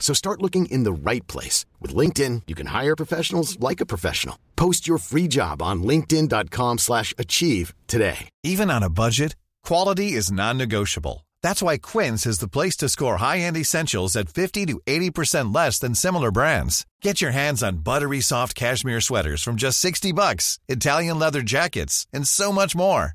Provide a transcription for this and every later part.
So start looking in the right place. With LinkedIn, you can hire professionals like a professional. Post your free job on linkedin.com slash achieve today. Even on a budget, quality is non-negotiable. That's why Quince is the place to score high-end essentials at 50 to 80% less than similar brands. Get your hands on buttery soft cashmere sweaters from just 60 bucks, Italian leather jackets, and so much more.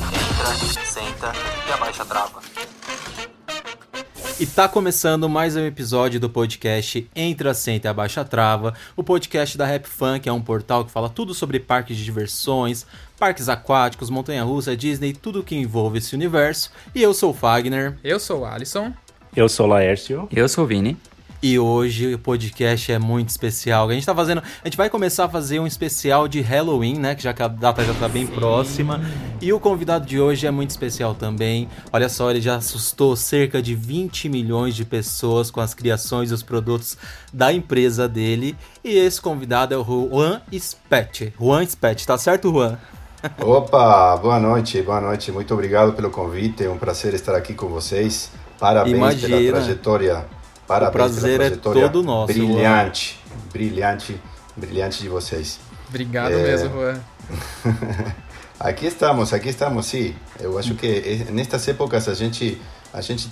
senta e abaixa a trava. E tá começando mais um episódio do podcast Entra, Senta e Abaixa a Trava, o podcast da Rap Fun, que é um portal que fala tudo sobre parques de diversões, parques aquáticos, montanha-russa, Disney, tudo que envolve esse universo. E eu sou o Fagner. Eu sou o Alisson. Eu sou o Laércio. Eu sou o Vini. E hoje o podcast é muito especial. A gente tá fazendo. A gente vai começar a fazer um especial de Halloween, né? Que já que a data já tá bem Sim. próxima. E o convidado de hoje é muito especial também. Olha só, ele já assustou cerca de 20 milhões de pessoas com as criações e os produtos da empresa dele. E esse convidado é o Juan Spet. Juan Spet, tá certo, Juan? Opa, boa noite, boa noite. Muito obrigado pelo convite. É um prazer estar aqui com vocês. Parabéns Imagina. pela trajetória Parabéns o prazer é todo nosso. Brilhante, Juan. brilhante, brilhante de vocês. Obrigado é... mesmo, Juan. aqui estamos, aqui estamos, sim. Eu acho que nestas épocas a gente a gente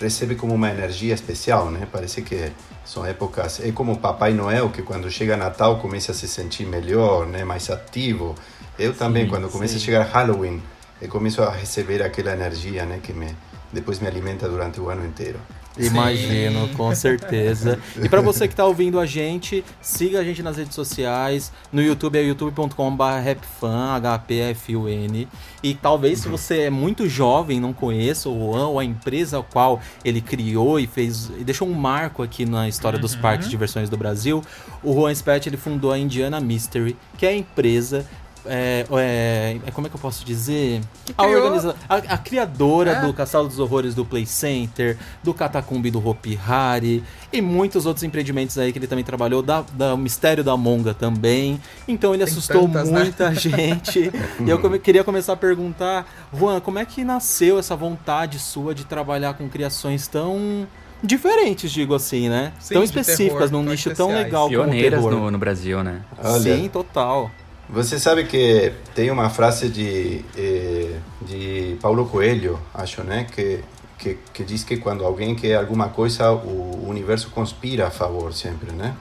recebe como uma energia especial, né? Parece que são épocas. É como Papai Noel que quando chega Natal começa a se sentir melhor, né? Mais ativo. Eu também sim, quando começa a chegar Halloween eu começo a receber aquela energia, né? Que me depois me alimenta durante o ano inteiro. Imagino, com certeza. E para você que está ouvindo a gente, siga a gente nas redes sociais. No YouTube é youtube.com.br rapfan, H-P-F-U-N. E talvez se você é muito jovem, não conheça o Juan ou a empresa a qual ele criou e fez e deixou um marco aqui na história uhum. dos parques de diversões do Brasil, o Juan Spett ele fundou a Indiana Mystery, que é a empresa é, é, é, como é que eu posso dizer? A, organiza... a, a criadora é. do Castelo dos Horrores do Play Center, do Catacumbi do Hopi Hari e muitos outros empreendimentos aí que ele também trabalhou, da, da Mistério da Monga também. Então ele Tem assustou tantas, né? muita né? gente. e eu come... queria começar a perguntar, Juan, como é que nasceu essa vontade sua de trabalhar com criações tão diferentes, digo assim, né? Sim, tão específicas, terror, num nicho tão legal Pioneiras como o terror. No, no Brasil, né? Olha, Sim, total. Você sabe que tem uma frase de, eh, de Paulo Coelho, acho, né? Que, que, que diz que quando alguém quer alguma coisa, o universo conspira a favor sempre, né?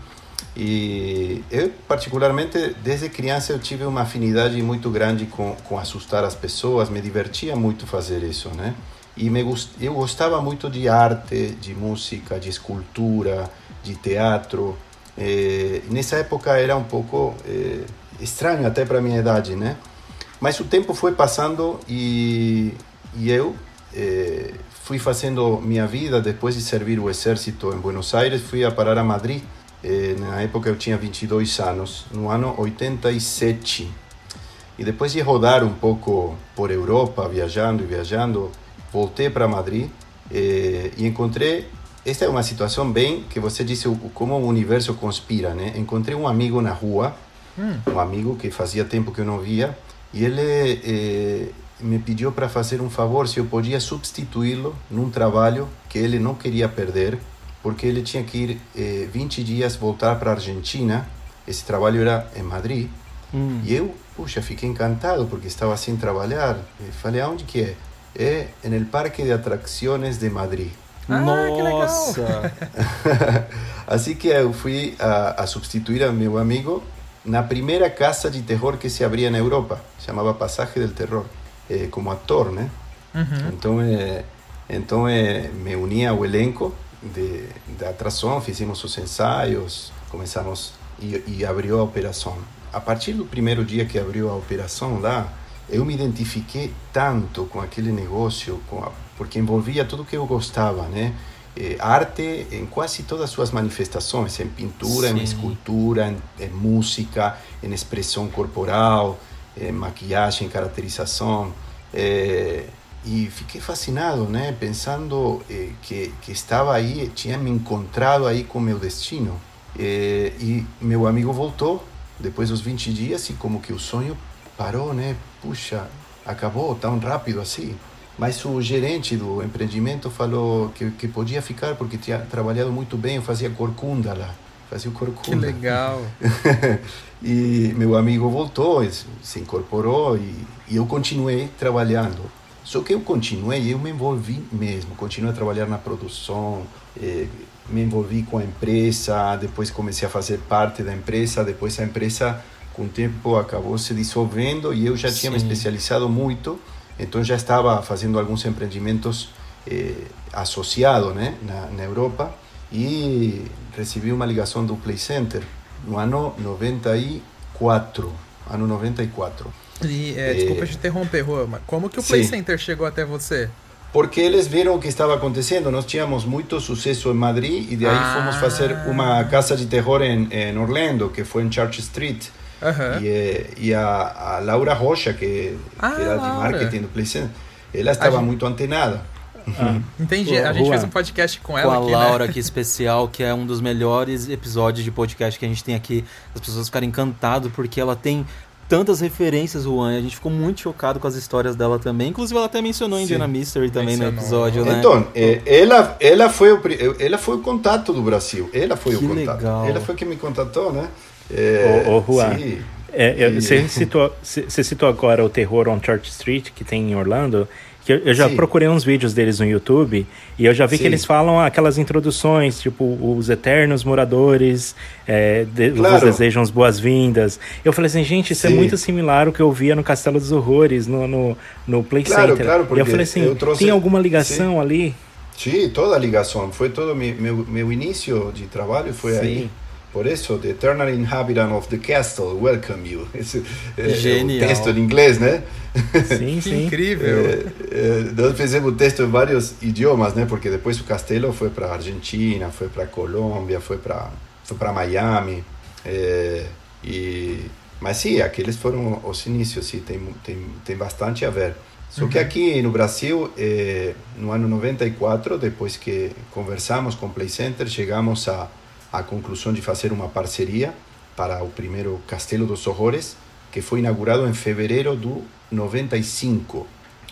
E eu, particularmente, desde criança eu tive uma afinidade muito grande com, com assustar as pessoas, me divertia muito fazer isso, né? E me, eu gostava muito de arte, de música, de escultura, de teatro. Eh, nessa época era um pouco... Estranho até para minha idade, né? Mas o tempo foi passando e, e eu eh, fui fazendo minha vida depois de servir o exército em Buenos Aires, fui a parar a Madrid. Eh, na época eu tinha 22 anos, no ano 87. E depois de rodar um pouco por Europa, viajando e viajando, voltei para Madrid eh, e encontrei esta é uma situação bem que você disse como o universo conspira, né? Encontrei um amigo na rua hum. um amigo que fazia tempo que eu não via, e ele eh, me pediu para fazer um favor, se eu podia substituí-lo num trabalho que ele não queria perder, porque ele tinha que ir eh, 20 dias voltar para a Argentina. Esse trabalho era em Madrid. Hum. E eu, puxa, fiquei encantado porque estava sem trabalhar. E falei, aonde que é? É no Parque de Atracciones de Madrid. Ah, que legal. Nossa! assim que eu fui a, a substituir a meu amigo na primeira casa de terror que se abria na Europa. Chamava Passagem del Terror, eh, como ator, né? Uhum. Então, então me uni ao elenco de, da atração, fizemos os ensaios, começamos e, e abriu a operação. A partir do primeiro dia que abriu a operação lá, eu me identifiquei tanto com aquele negócio, com a, porque envolvia tudo que eu gostava, né? Eh, arte em quase todas as suas manifestações, em pintura, em escultura, em, em música, em expressão corporal, em maquiagem, caracterização. Eh, e fiquei fascinado, né? Pensando eh, que, que estava aí, tinha me encontrado aí com meu destino. Eh, e meu amigo voltou depois dos 20 dias e como que o sonho parou, né? Puxa, acabou tão rápido assim. Mas o gerente do empreendimento falou que, que podia ficar porque tinha trabalhado muito bem, eu fazia corcunda lá. Fazia o Que corcunda. legal. e meu amigo voltou, se incorporou e, e eu continuei trabalhando. Só que eu continuei, eu me envolvi mesmo, continuei a trabalhar na produção, eh, me envolvi com a empresa, depois comecei a fazer parte da empresa, depois a empresa com o tempo acabou se dissolvendo e eu já tinha me especializado muito, então já estava fazendo alguns empreendimentos eh, associado né, na, na Europa e recebi uma ligação do Play Center no ano 94, ano 94. E, é, É. desculpa te interromper, mas como que o Play Sim. Center chegou até você? Porque eles viram o que estava acontecendo. Nós tínhamos muito sucesso em Madrid e de aí Ah. fomos fazer uma casa de terror em, em Orlando, que foi em Church Street. Aham. E, e a, a Laura Rocha, que, Ah, que era de Laura. marketing do Play Center, ela estava gente- muito antenada. Entendi. Ô, a gente Juan, fez um podcast com com ela a aqui, Laura né? aqui especial, que é um dos melhores episódios de podcast que a gente tem aqui. As pessoas ficaram encantadas porque ela tem tantas referências, Juan. e A gente ficou muito chocado com as histórias dela também. Inclusive, ela até mencionou Sim. Indiana Mystery também no Mencionou. episódio, né? Então, eh, ela, ela, foi o, ela foi o contato do Brasil. Ela foi Que o contato. legal. Ela foi quem me contatou, né? Eh, Ô, ô, Juan. É, eu- E- você, citou, você citou agora o Terror on Church Street, que tem em Orlando. Que eu, eu já Sim. procurei uns vídeos deles no YouTube e eu já vi Sim. que eles falam aquelas introduções, tipo, os eternos moradores é, de, vos Claro. desejam as boas-vindas. Eu falei assim, gente, isso é Sim. muito similar ao que eu via no Castelo dos Horrores, no, no, no Play Claro, Center. claro, e eu falei assim, eu trouxe- tem alguma ligação ali? Sim, toda a ligação. Foi todo meu, meu, meu início de trabalho foi aí. Por isso, The Eternal Inhabitant of the Castle, welcome you. Esse é Genial. o texto em inglês, né? Sim, Que sim. incrível. É, é, nós fizemos o texto em vários idiomas, né? Porque depois o castelo foi para Argentina, foi para Colômbia, foi para foi para Miami. é, e mas sim, aqueles foram os inícios, sim, tem tem tem bastante a ver. Só que aqui no Brasil, eh, no ano 94, depois que conversamos com o Play Center, chegamos à à conclusão de fazer uma parceria para o primeiro Castelo dos Horrores, que foi inaugurado em fevereiro do 95.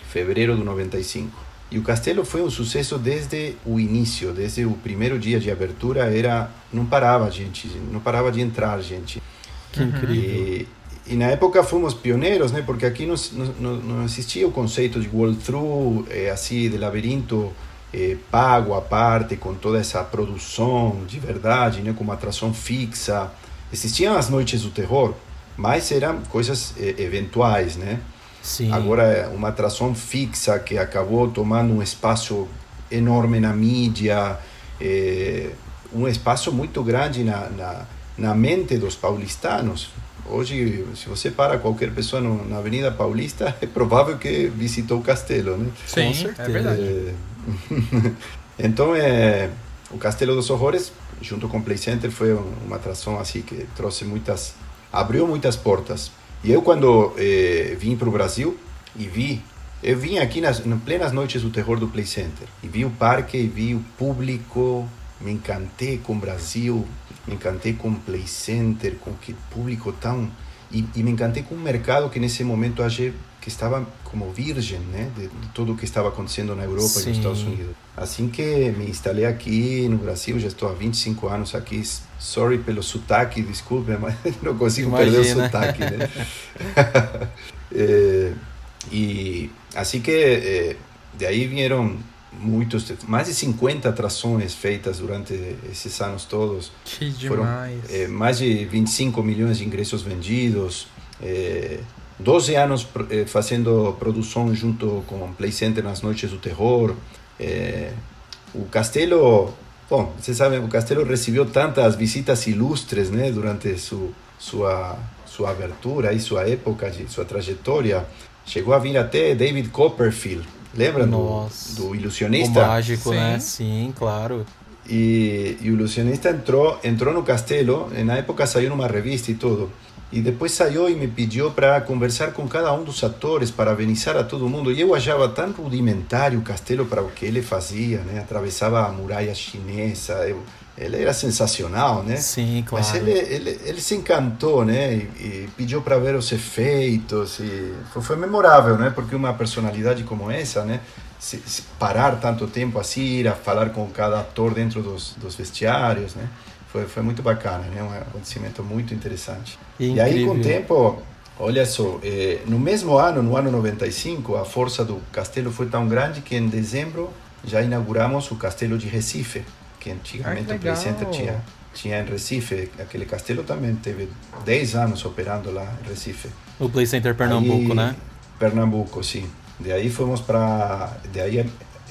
Fevereiro do 95. E o castelo foi um sucesso desde o início, desde o primeiro dia de abertura, era não parava gente, não parava de entrar gente. Que incrível. E, e na época fomos pioneiros, né? Porque aqui não, não, não existia o conceito de walkthrough, eh, assim, de labirinto eh, pago à parte, com toda essa produção de verdade, né? Com uma atração fixa. Existiam as noites do terror, mas eram coisas eh, eventuais, né? Sim. Agora uma atração fixa que acabou tomando um espaço enorme na mídia, eh, um espaço muito grande na, na, na mente dos paulistanos. Hoje, se você para qualquer pessoa no, na Avenida Paulista, é provável que visitou o castelo, né? Sim, é certeza. verdade. É, então, é, o Castelo dos Horrores, junto com o Play Center, foi um- uma atração assim que trouxe muitas, abriu muitas portas. E eu quando eh, vim para o Brasil e vi, eu vim aqui nas, nas plenas noites do terror do Play Center e vi o parque, e vi o público, me encantei com o Brasil, me encantei com o Play Center, com que público tão E, e me encantei com um mercado que nesse momento achei que estava como virgem, né, de, de tudo o que estava acontecendo na Europa e Sim. nos Estados Unidos. Assim que me instalei aqui no Brasil, já estou há 25 anos aqui. Sorry pelo sotaque, desculpe, mas não consigo perder o Imagina. sotaque, né? Eh, e assim que eh, de aí vieram muitos, mais de 50 atrações feitas durante esses anos todos. Que Foram demais. eh, mais de 25 milhões de ingressos vendidos. eh, 12 anos eh, fazendo produção junto com Play Center nas noites do terror. eh, o castelo, bom, vocês sabem, o castelo recebeu tantas visitas ilustres, né, durante su, sua sua abertura e sua época, de sua trajetória. Chegou a vir até David Copperfield. Lembra do, Nossa. do O ilusionista? mágico, Sim. né? Sim, claro. E, e o ilusionista entrou, entrou no castelo, na época saiu numa revista e tudo. E depois saiu e me pediu para conversar com cada um dos atores, parabenizar a todo mundo. E eu achava tão rudimentário o castelo para o que ele fazia, né? Atravessava a muralha chinesa. Eu, ele era sensacional, né? Sim, claro. Mas ele, ele, ele se encantou, né? E, e pediu para ver os efeitos. E foi, foi memorável, né? Porque uma personalidade como essa, né? Se, se parar tanto tempo assim, ir a falar com cada ator dentro dos, dos vestiários, né? Foi, foi muito bacana, né? Um acontecimento muito interessante. E aí, com o Incrível. tempo, olha só, eh, no mesmo ano, no ano 95, a força do castelo foi tão grande que em dezembro já inauguramos o castelo de Recife, que antigamente Ai, o que Play Center tinha, tinha em Recife. Aquele castelo também teve 10 anos operando lá em Recife. O Play Center Pernambuco, Aí- né? Pernambuco, sim. De aí fomos para. De aí,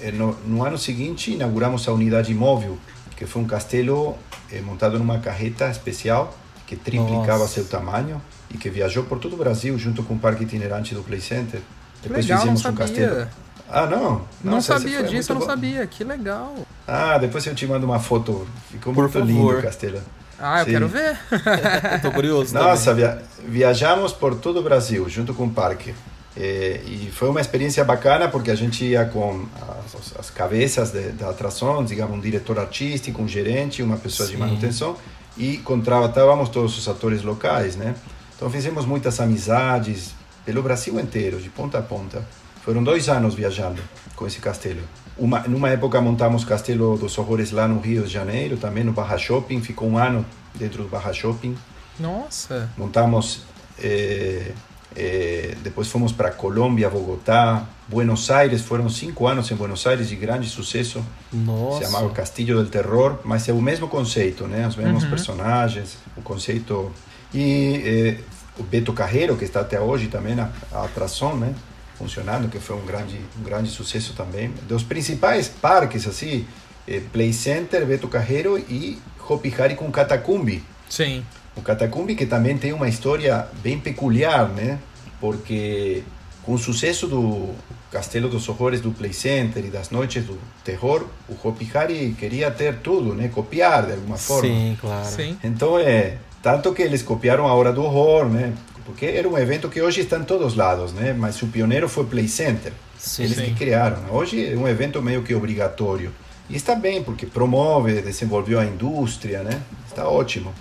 eh, no, no ano seguinte, inauguramos a unidade móvel, que foi um castelo eh, montado numa carreta especial que triplicava Nossa. seu tamanho e que viajou por todo o Brasil junto com o parque itinerante do Play Center. Que legal, não sabia. Ah, não? Não Nossa, sabia disso, eu não bom. sabia. Que legal. Ah, depois eu te mando uma foto. Ficou Por muito lindo favor. o castelo. Ah, eu Sim. quero ver. Tô curioso Nossa, também. via viajamos por todo o Brasil junto com o parque. Eh, e foi uma experiência bacana porque a gente ia com as, as cabeças de, da atração, digamos, um diretor artístico, um gerente, uma pessoa de Sim. manutenção e contratávamos todos os atores locais, né? Então fizemos muitas amizades pelo Brasil inteiro, de ponta a ponta. Foram dois anos viajando com esse castelo. Uma, numa época montamos Castelo dos Horrores lá no Rio de Janeiro, também no Barra Shopping, ficou um ano dentro do Barra Shopping Nossa. montamos eh, eh, depois fomos para Colômbia, Bogotá, Buenos Aires, foram cinco anos em Buenos Aires de grande sucesso. Nossa. Se chamava Castillo del Terror, mas é o mesmo conceito, né? Os mesmos Uhum. personagens, o conceito. E eh, o Beto Carreiro, que está até hoje também na a atração, né? Funcionando, que foi um grande, um grande sucesso também. Dos principais parques, assim, eh, Play Center, Beto Carreiro e Hopi Hari com Catacumbi. Sim. O Catacumbi que também tem uma história bem peculiar, né? Porque com o sucesso do Castelo dos Horrores do Play Center e das Noites do Terror, o Hopi Hari queria ter tudo, né? Copiar de alguma forma. Sim, claro. Sim. Então é tanto que eles copiaram a Hora do Horror, né? Porque era um evento que hoje está em todos lados, né? Mas o pioneiro foi Play Center. Sim. Eles que criaram. Hoje é um evento meio que obrigatório. E está bem, porque promove, desenvolveu a indústria, né? Está ótimo.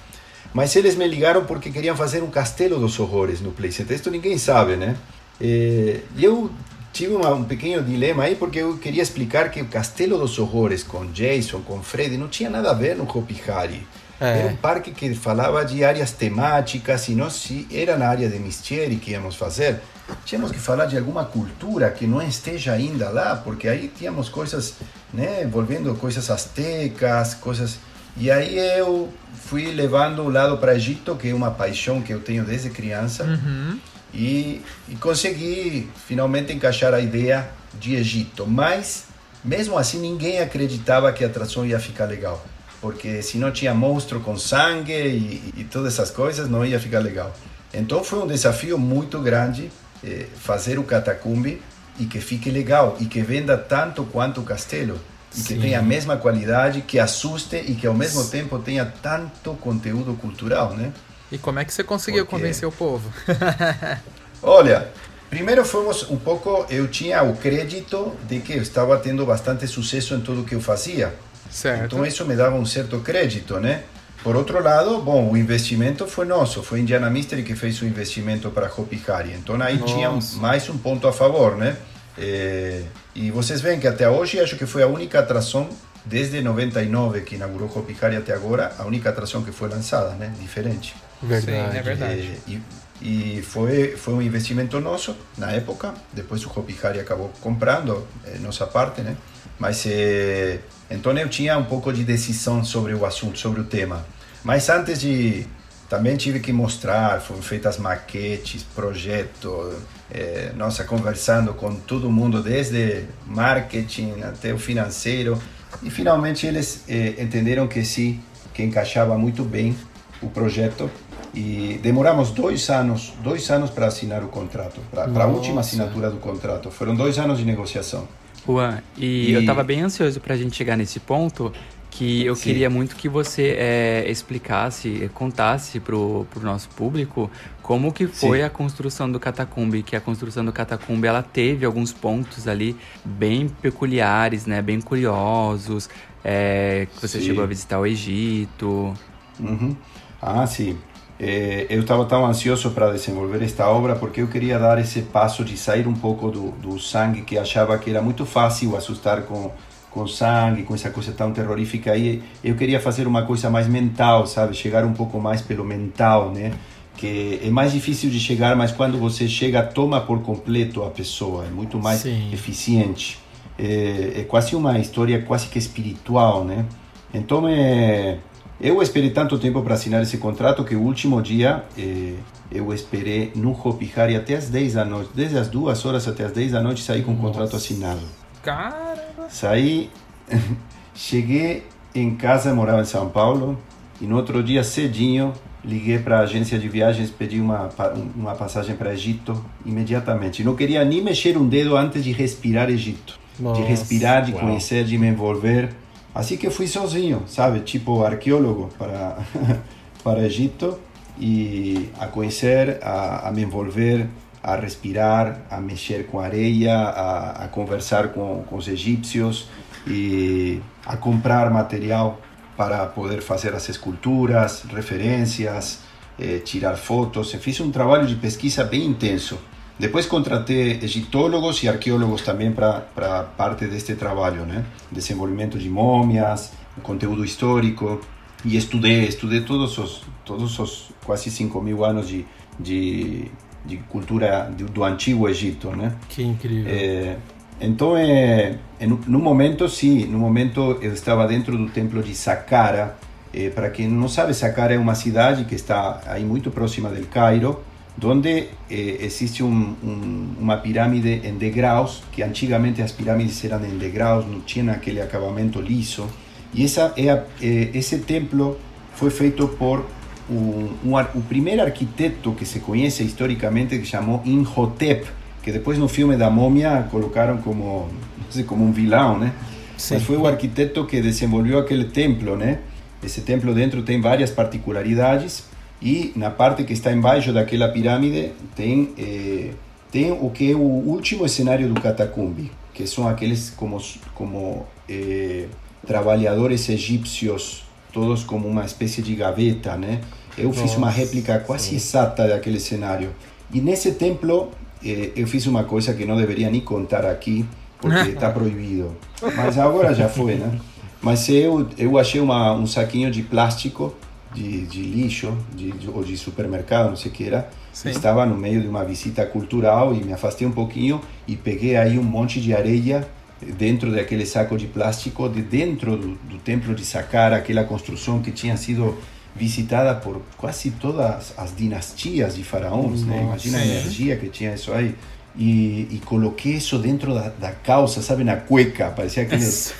Mas eles me ligaram porque queriam fazer um castelo dos horrores no Play Center. Isso ninguém sabe, né? E eu tive uma, um pequeno dilema aí porque eu queria explicar que o Castelo dos Horrores com Jason, com Freddy, não tinha nada a ver no Hopi Hari. É. Era um parque que falava de áreas temáticas e nós se era na área de Mystery que íamos fazer, tínhamos que falar de alguma cultura que não esteja ainda lá, porque aí tínhamos coisas, né, envolvendo coisas astecas, coisas... E aí eu fui levando o lado para Egito, que é uma paixão que eu tenho desde criança, Uhum. e, e consegui finalmente encaixar a ideia de Egito. Mas, mesmo assim, ninguém acreditava que a atração ia ficar legal. Porque se não tinha monstro com sangue e, e todas essas coisas, não ia ficar legal. Então foi um desafio muito grande eh, fazer o catacumbi e que fique legal e que venda tanto quanto o castelo. E que Sim. tenha a mesma qualidade, que assuste e que ao mesmo tempo tenha tanto conteúdo cultural, né? E como é que você conseguiu Porque- convencer o povo? Olha, primeiro fomos um pouco. Eu tinha o crédito de que eu estava tendo bastante sucesso em tudo que eu fazia. Certo. Então isso me dava um certo crédito, né? por outro lado, bom, o investimento foi nosso, foi Indiana Mystery que fez o investimento para Hopi Hari. Então aí Nossa. tinha mais um ponto a favor, né? É, e vocês veem que até hoje acho que foi a única atração desde 99 que inaugurou Hopi Hari até agora, a única atração que foi lançada, né? Diferente. Verdade. Sim, é verdade. É, e, e foi foi um investimento nosso na época. Depois o Hopi Hari acabou comprando é, nossa parte, né? Mas é, então eu tinha um pouco de decisão sobre o assunto, sobre o tema. Mas antes de também tive que mostrar, foram feitas maquetes, projeto, é, nossa, conversando com todo mundo, desde marketing até o financeiro, e finalmente eles é, entenderam que sim, que encaixava muito bem o projeto, e demoramos dois anos, dois anos para assinar o contrato, para a última assinatura do contrato, foram dois anos de negociação. Juan, e, e... eu estava bem ansioso para a gente chegar nesse ponto, que eu Sim. queria muito que você é, explicasse, contasse para o nosso público como que foi Sim. a construção do Catacumbi, que a construção do Catacumbi ela teve alguns pontos ali bem peculiares, né, bem curiosos, é, que você sim. chegou a visitar o Egito. Uhum. Ah, sim. É, eu estava tão ansioso para desenvolver esta obra porque eu queria dar esse passo de sair um pouco do, do sangue que achava que era muito fácil assustar com com sangue, com essa coisa tão terrorífica aí. Eu queria fazer uma coisa mais mental, sabe? Chegar um pouco mais pelo mental, né? Que é mais difícil de chegar, mas quando você chega, toma por completo a pessoa, é muito mais Sim. eficiente. É, é, quase uma história quase que espiritual, né? Então, é, eu esperei tanto tempo para assinar esse contrato que o último dia é, eu esperei no Hopi Hari até as 10 da noite, desde as 2 horas até as 10 da noite saí com o contrato assinado. Caramba! Saí, cheguei em casa, morava em São Paulo, e no outro dia cedinho liguei para a agência de viagens, pedi uma, uma passagem para Egito imediatamente. Não queria nem mexer um dedo antes de respirar Egito. Nossa, de respirar, de uau. conhecer, de me envolver. Assim que fui sozinho, sabe? Tipo arqueólogo para, para Egito e a conhecer, a, a me envolver a respirar, a mexer com areia, a, a conversar com, com os egípcios e a comprar material para poder fazer as esculturas, referências, eh, tirar fotos. Fiz um trabalho de pesquisa bem intenso. Depois contratei egiptólogos e arqueólogos também para parte deste trabalho, né? Desenvolvimento de múmias, conteúdo histórico e estudei, estudei todos os todos os quase 5 mil anos de, de de cultura do, do antigo Egito, né? Que incrível. É, então, é, no momento, sim, no momento eu estava dentro do templo de Saqqara. É, para quem não sabe, Saqqara é uma cidade que está aí muito próxima do Cairo, onde é, existe um, um, uma pirâmide em degraus, que antigamente as pirâmides eram em degraus, não tinha aquele acabamento liso. E essa é, a, é esse templo foi feito por um, um, o primeiro arquiteto que se conhece historicamente que chamou Imhotep, que depois no filme da Múmia colocaram como, sei, como um vilão, né? Sim. Mas foi o arquiteto que desenvolveu aquele templo, né? Esse templo dentro tem várias particularidades e na parte que está embaixo daquela pirâmide tem eh, tem o que é o último cenário do catacumbi, que são aqueles como como eh, trabalhadores egípcios todos como uma espécie de gaveta, né? Eu Nossa, fiz uma réplica quase sim. exata daquele cenário. E nesse templo eh, eu fiz uma coisa que não deveria nem contar aqui, porque está proibido. Mas agora já foi, né? Mas eu, eu achei uma, um saquinho de plástico, de, de lixo, de, de, ou de supermercado, não sei o que era. Sim. Estava no meio de uma visita cultural e me afastei um pouquinho e peguei aí um monte de areia dentro daquele saco de plástico, de dentro do, do templo de Saqqara, aquela construção que tinha sido visitada por quase todas as dinastias de faraós, né? Imagina a energia que tinha isso aí. E, e coloquei isso dentro da, da, calça, sabe, na cueca, parecia aqueles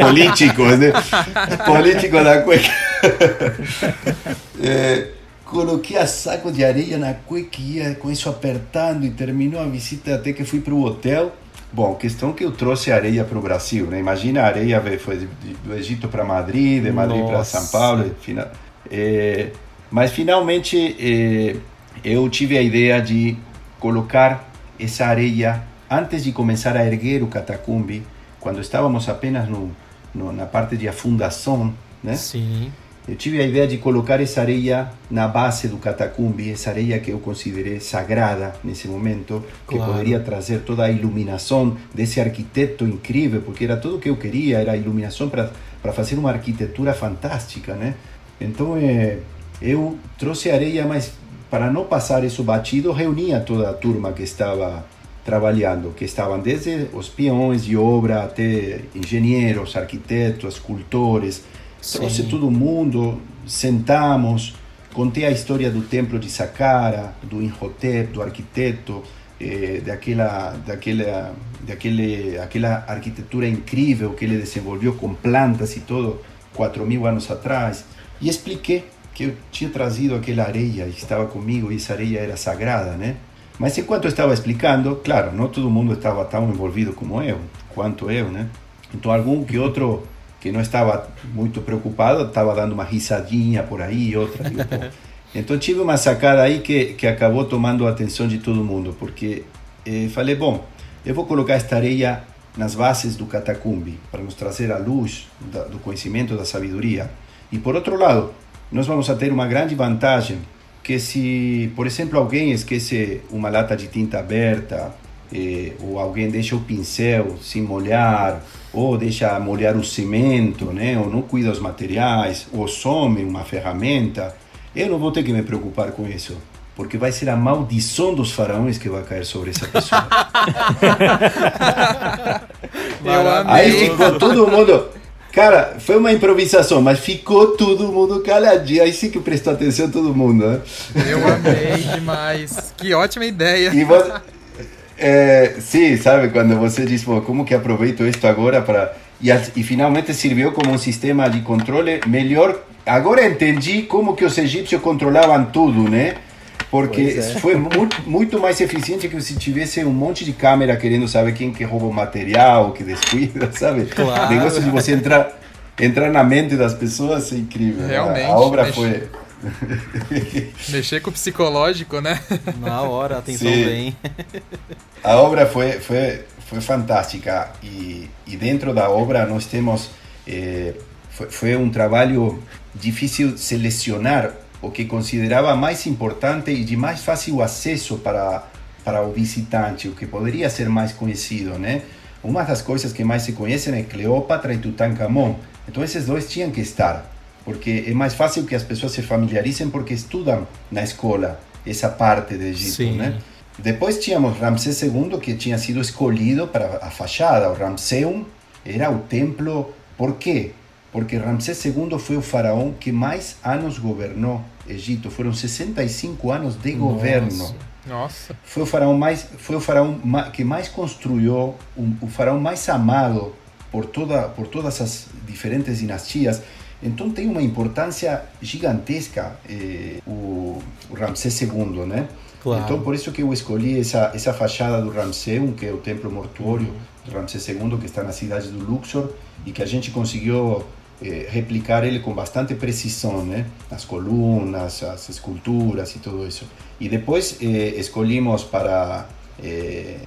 políticos, né? Político da cueca. é, coloquei a saco de areia na cueca e ia com isso apertando e terminou a visita até que fui para o hotel Bom, questão que eu trouxe areia para o Brasil, né? Imagina a areia foi do Egito para Madrid, de Madrid para São Paulo, final, é, mas finalmente é, eu tive a ideia de colocar essa areia antes de começar a erguer o catacumbi, quando estávamos apenas no, no, na parte de afundação, né? Sim. eu tive a ideia de colocar essa areia na base do catacumbi, essa areia que eu considerei sagrada nesse momento, que Claro. poderia trazer toda a iluminação desse arquiteto incrível, porque era tudo que eu queria, era a iluminação para para fazer uma arquitetura fantástica, né? Então é, eu trouxe areia, mas para não passar isso batido, reunia toda a turma que estava trabalhando, que estavam desde os peões de obra até engenheiros, arquitetos, escultores. Trouxe Sim. todo mundo, sentamos, contei a história do templo de Saqqara, do Imhotep, do arquiteto, eh, daquela, daquela, daquele, aquela arquitetura incrível que ele desenvolveu com plantas e todo, 4 mil anos atrás. E expliquei que eu tinha trazido aquela areia e estava comigo e essa areia era sagrada, né? Mas enquanto eu estava explicando, claro, não todo mundo estava tão envolvido como eu, quanto eu, né? Então algum que outro que não estava muito preocupado estava dando uma risadinha por aí, outra. tipo. Então tive uma sacada aí que, que acabou tomando a atenção de todo mundo, porque eh, falei, bom, eu vou colocar esta areia nas bases do catacumbi para nos trazer a luz da, do conhecimento da sabedoria. E por outro lado, nós vamos a ter uma grande vantagem que se, por exemplo, alguém esquece uma lata de tinta aberta, eh, ou alguém deixa o pincel sem molhar, ou deixa molhar o cimento, né, ou não cuida dos materiais, ou some uma ferramenta, eu não vou ter que me preocupar com isso, porque vai ser a maldição dos faraós que vai cair sobre essa pessoa. Aí ficou todo mundo. Cara, foi uma improvisação, mas ficou todo mundo caladinho. Aí sim que prestou atenção todo mundo, né? Eu amei demais. Que ótima ideia. E você, é, sim, sabe, quando você diz, "Pô, como que aproveito isto agora para... E, e finalmente serviu como um sistema de controle melhor. Agora entendi como que os egípcios controlavam tudo, né? Porque é. foi muito, muito mais eficiente que se tivesse um monte de câmera querendo saber quem que rouba o material, que descuida, sabe? Claro. O negócio de você entrar, entrar na mente das pessoas é incrível. né? Realmente, A obra foi... Mexer com o psicológico, né? Na hora, atenção Sim. vem. A obra foi, foi, foi fantástica e, e dentro da obra nós temos eh, foi, foi um trabalho difícil selecionar o que considerava mais importante e de mais fácil acesso para para o visitante, o que poderia ser mais conhecido, né? Uma das coisas que mais se conhecem é Cleópatra e Tutankhamon. Então esses dois tinham que estar, porque é mais fácil que as pessoas se familiarizem porque estudam na escola essa parte do Egito, Sim. né? Depois tínhamos Ramsés II, que tinha sido escolhido para a fachada. O Ramseum era o templo. Por quê? Porque Ramsés II foi o faraó que mais anos governou Egito. Foram 65 anos de governo. Nossa. Foi o faraó mais, foi o faraó que mais construiu, um, o faraó mais amado por toda, por todas as diferentes dinastias. Então tem uma importância gigantesca eh, o, o Ramsés II, né? Claro. Então por isso que eu escolhi essa essa fachada do Ramseum, que é o templo mortuório do Ramsés II, que está na cidade do Luxor e que a gente conseguiu eh, replicar ele com bastante precisão, né? As colunas, as esculturas e tudo isso. E depois eh, escolhimos para eh,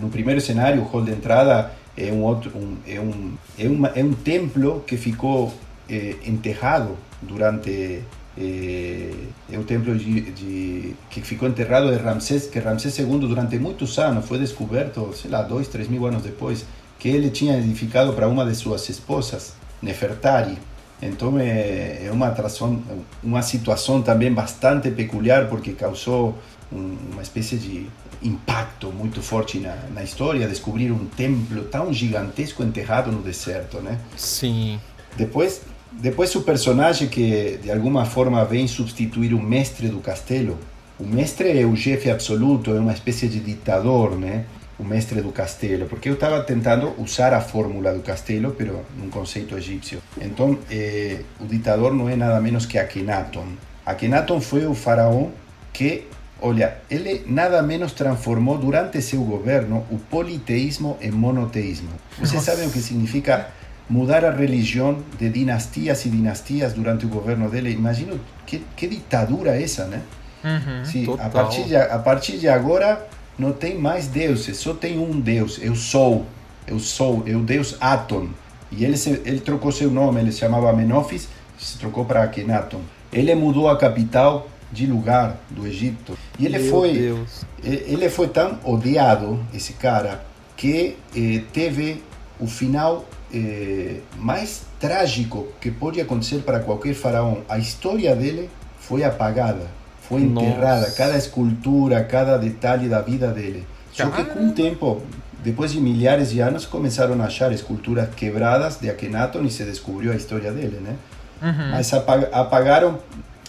no primeiro cenário, o hall de entrada é um outro um, é um é, é um templo que ficou eh, enterrado durante eh, é o templo de, de- que ficou enterrado de Ramsés que Ramsés II durante muitos anos foi descoberto sei lá dois três mil anos depois que ele tinha edificado para uma de suas esposas Nefertari então é, é uma atração uma situação também bastante peculiar porque causou um, uma espécie de impacto muito forte na, na história descobrir um templo tão gigantesco enterrado no deserto né Sim. depois, depois o personagem que de alguma forma vem substituir o mestre do castelo. O mestre é o chefe absoluto, é uma espécie de ditador, né? O mestre do castelo, porque eu estava tentando usar a fórmula do castelo, pero num conceito egípcio. Então, eh, o ditador não é nada menos que Akhenaton. Akhenaton foi o faraó que, olha, ele nada menos transformou durante seu governo o politeísmo em monoteísmo. Vocês sabem o que significa mudar a religião de dinastias e dinastias durante o governo dele? Imagino que, que ditadura essa, né? Uhum. Sim, a partir, de, a partir de agora não tem mais deuses, só tem um Deus, eu sou, eu sou, é o Deus Aton. E ele, se, ele trocou seu nome, ele se chamava Menofis, se trocou para Akhenaton. Ele mudou a capital de lugar do Egito. E ele Meu foi Deus. ele foi tão odiado, esse cara, que eh, teve o final eh, mais trágico que pode acontecer para qualquer faraó. A história dele foi apagada, foi Nossa. enterrada, cada escultura, cada detalhe da vida dele. Só que com o tempo, depois de milhares de anos, começaram a achar esculturas quebradas de Akhenaton e se descobriu a história dele, né? Mas apa- apagaram.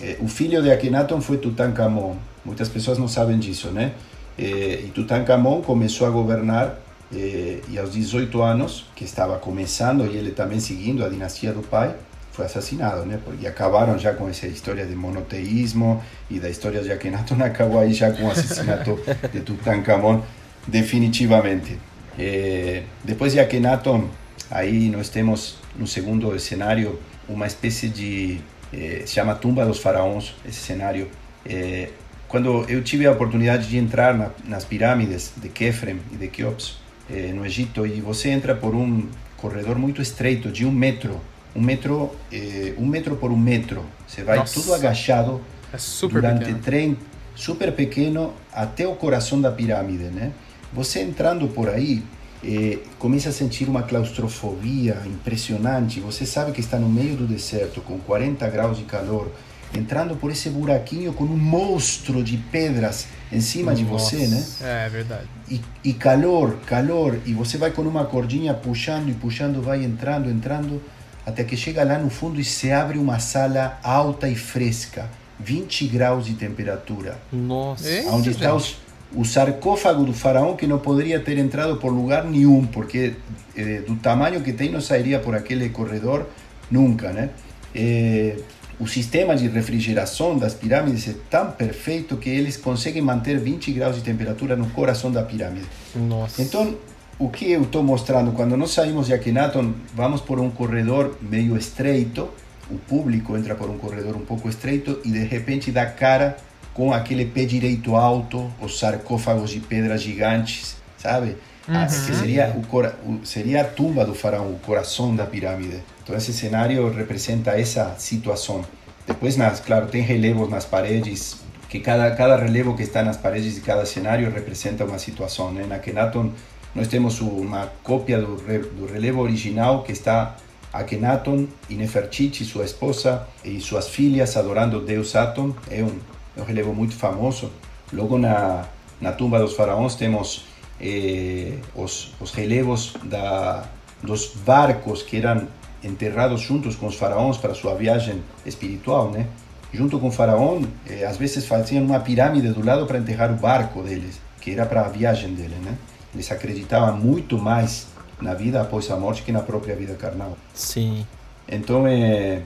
eh, o filho de Akhenaton foi Tutankhamon. Muitas pessoas não sabem disso, né? Eh, e Tutankhamon começou a governar eh, e aos 18 anos, que estava começando e ele também seguindo a dinastia do pai, foi assassinado, né? Porque acabaram já com essa história de monoteísmo e da história de Akhenaton acabou aí já com o assassinato de Tutankhamon definitivamente. Eh, depois de Akhenaton, aí nós temos no segundo cenário uma espécie de eh, se chama tumba dos faraós esse cenário Eh, quando eu tive a oportunidade de entrar na, nas pirâmides de Kefrem e de Keops eh, no Egito e você entra por um corredor muito estreito de um metro um metro eh, um metro por um metro você vai Nossa. tudo agachado É super durante pequeno. trem super pequeno até o coração da pirâmide, né? Você entrando por aí eh, começa a sentir uma claustrofobia impressionante. Você sabe que está no meio do deserto com 40 graus de calor, entrando por esse buraquinho com um monstro de pedras em cima de você, né? É, é verdade. e, e calor, calor, e você vai com uma cordinha puxando e puxando, vai entrando, entrando, até que chega lá no fundo e se abre uma sala alta e fresca, 20 graus de temperatura, Nossa. Onde está os, o sarcófago do faraó que não poderia ter entrado por lugar nenhum, porque eh, do tamanho que tem não sairia por aquele corredor nunca, né? Eh, o sistema de refrigeração das pirâmides é tão perfeito que eles conseguem manter 20 graus de temperatura no coração da pirâmide. Nossa. Então, o que eu estou mostrando, quando nós saímos de Akhenaton, vamos por um corredor meio estreito, o público entra por um corredor um pouco estreito e de repente dá cara com aquele pé direito alto, os sarcófagos de pedras gigantes, sabe? Ah, que seria, o, cora- o- seria a tumba do faraó, o coração da pirâmide. Então esse cenário representa essa situação. Depois, nas, claro, tem relevos nas paredes, que cada, cada relevo que está nas paredes de cada cenário representa uma situação. Né? Na Akhenaton, nós temos uma cópia do, do relevo original que está Akhenaton e Nefertiti, sua esposa, e suas filhas adorando o deus Aton. É um, um relevo muito famoso. Logo na, na tumba dos faraós temos eh, os, os relevos da, dos barcos que eram enterrados juntos com os faraós para sua viagem espiritual, né? Junto com o faraó, eh, às vezes faziam uma pirâmide do lado para enterrar o barco deles, que era para a viagem dele, né? Eles acreditavam muito mais na vida após a morte que na própria vida carnal. Sim. Então, eh,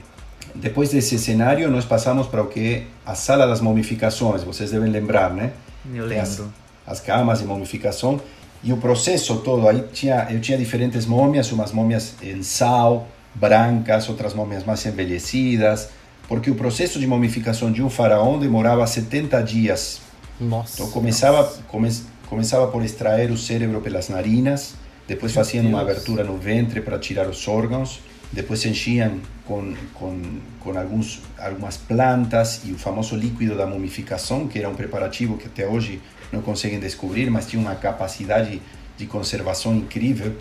depois desse cenário, nós passamos para o que é a sala das momificações. Vocês devem lembrar, né? Eu Tem as, lembro. as camas de momificação e o processo todo. Aí tinha, eu tinha diferentes múmias, umas múmias em sal, brancas, outras múmias mais envelhecidas, porque o processo de momificação de um faraó demorava 70 dias. Nossa. Então começava, come, começava por extrair o cérebro pelas narinas, depois faziam uma abertura no ventre para tirar os órgãos, depois enchiam com, com, com alguns, algumas plantas e o famoso líquido da mumificação, que era um preparativo que até hoje não conseguem descobrir, mas tinha uma capacidade de conservação incrível.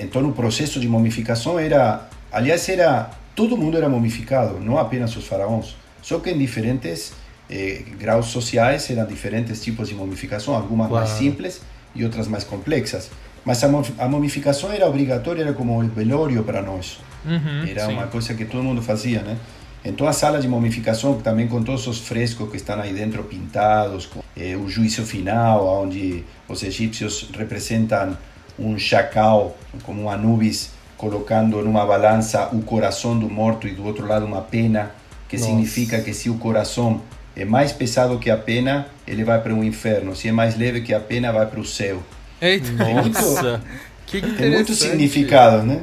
Então o processo de mumificação era, aliás, era todo mundo era mumificado, não apenas os faraós, só que em diferentes eh, graus sociais eram diferentes tipos de mumificação, algumas mais Claro. simples e outras mais complexas. Mas a, a mumificação era obrigatória, era como o velório para nós. Uhum, Era sim. uma coisa que todo mundo fazia, né? Então a sala de mumificação, também com todos os frescos que estão aí dentro pintados, com, eh, o juízo final, onde os egípcios representam um chacal, como um Anubis, colocando numa balança o coração do morto e do outro lado uma pena, que Nossa. significa que se o coração é mais pesado que a pena, ele vai para o inferno. Se é mais leve que a pena, vai para o céu. Eita, Nossa. que Tem interessante. muito significado, né?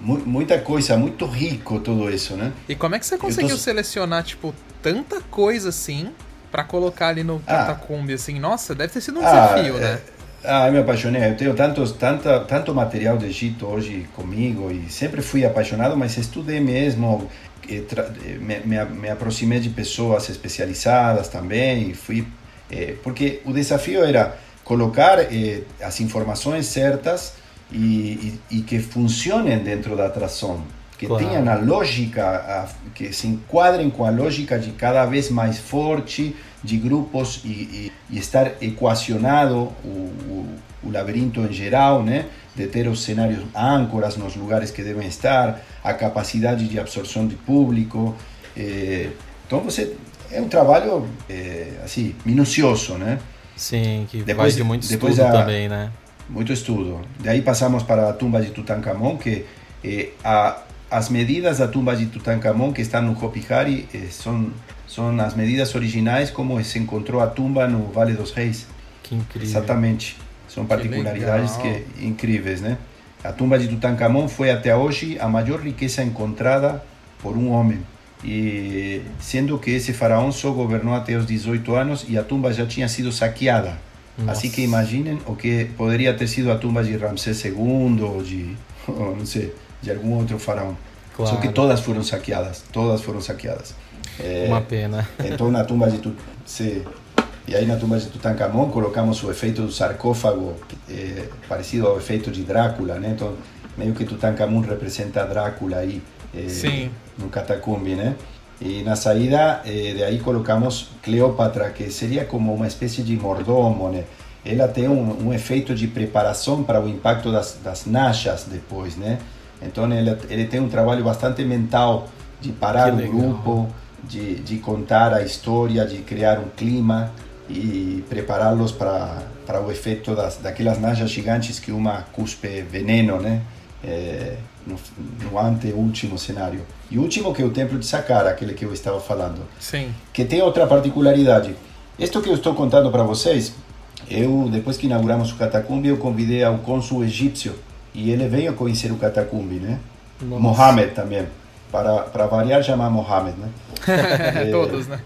Mu- Muita coisa, muito rico tudo isso, né? E como é que você tô- conseguiu selecionar, tipo, tanta coisa assim pra colocar ali no Ah. catacumbi, assim? Nossa, deve ter sido um Ah, desafio, é- né? Ah, eu me apaixonei. Eu tenho tantos, tanta, tanto material do Egito hoje comigo e sempre fui apaixonado, mas estudei mesmo. Me, me, me aproximei de pessoas especializadas também e fui eh, porque o desafio era colocar eh, as informações certas e, e, e que funcionem dentro da atração que Claro. tenham a lógica a- que se enquadrem com a lógica de cada vez mais forte de grupos e, e, e estar equacionado o, o, o labirinto em geral, né? de ter os cenários âncoras nos lugares que devem estar, a capacidade de absorção de público. eh, então você é um trabalho eh, assim minucioso, né? Sim, que Depois- de muito depois estudo a- também, né? Muito estudo. De aí passamos para a tumba de Tutankhamon, que eh, a, as medidas da tumba de Tutankhamon que estão no Hopi Hari são, são as medidas originais como se encontrou a tumba no Vale dos Reis. Que incrível. Exatamente. São particularidades que, incríveis, né? A tumba de Tutankhamon foi até hoje a maior riqueza encontrada por um homem. E sendo que esse faraó só governou até os 18 anos e a tumba já tinha sido saqueada. Assim que imaginem o que poderia ter sido a tumba de Ramsés II ou de, ou não sei, de algum outro faraó. Só que Claro. todas foram saqueadas, todas foram saqueadas. É, Uma pena. então na tumba de Tut se e aí na tumba de Tutankhamon colocamos o efeito do sarcófago eh, parecido ao efeito de Drácula, né? Então meio que Tutankhamon representa Drácula aí Sim. no catacumbi, né? E na saída eh, de aí colocamos Cleópatra, que seria como uma espécie de mordomo, né? Ela tem um, um efeito de preparação para o impacto das, das nachas depois, né? Então ele, ele tem um trabalho bastante mental de parar o grupo, de, de contar a história, de criar um clima e prepará-los para o efeito das daquelas nachas gigantes que uma cuspe veneno, né? Eh, no, no anteúltimo cenário. E o último que é o templo de Saqqara, aquele que eu estava falando Sim. que tem outra particularidade. Isto que eu estou contando para vocês, eu depois que inauguramos o catacumbi, eu convidei ao cônsul egípcio e ele veio conhecer o catacumbi, né? Nossa. Mohamed também, para para variar chamar Mohamed, né? Eh, Todos, né?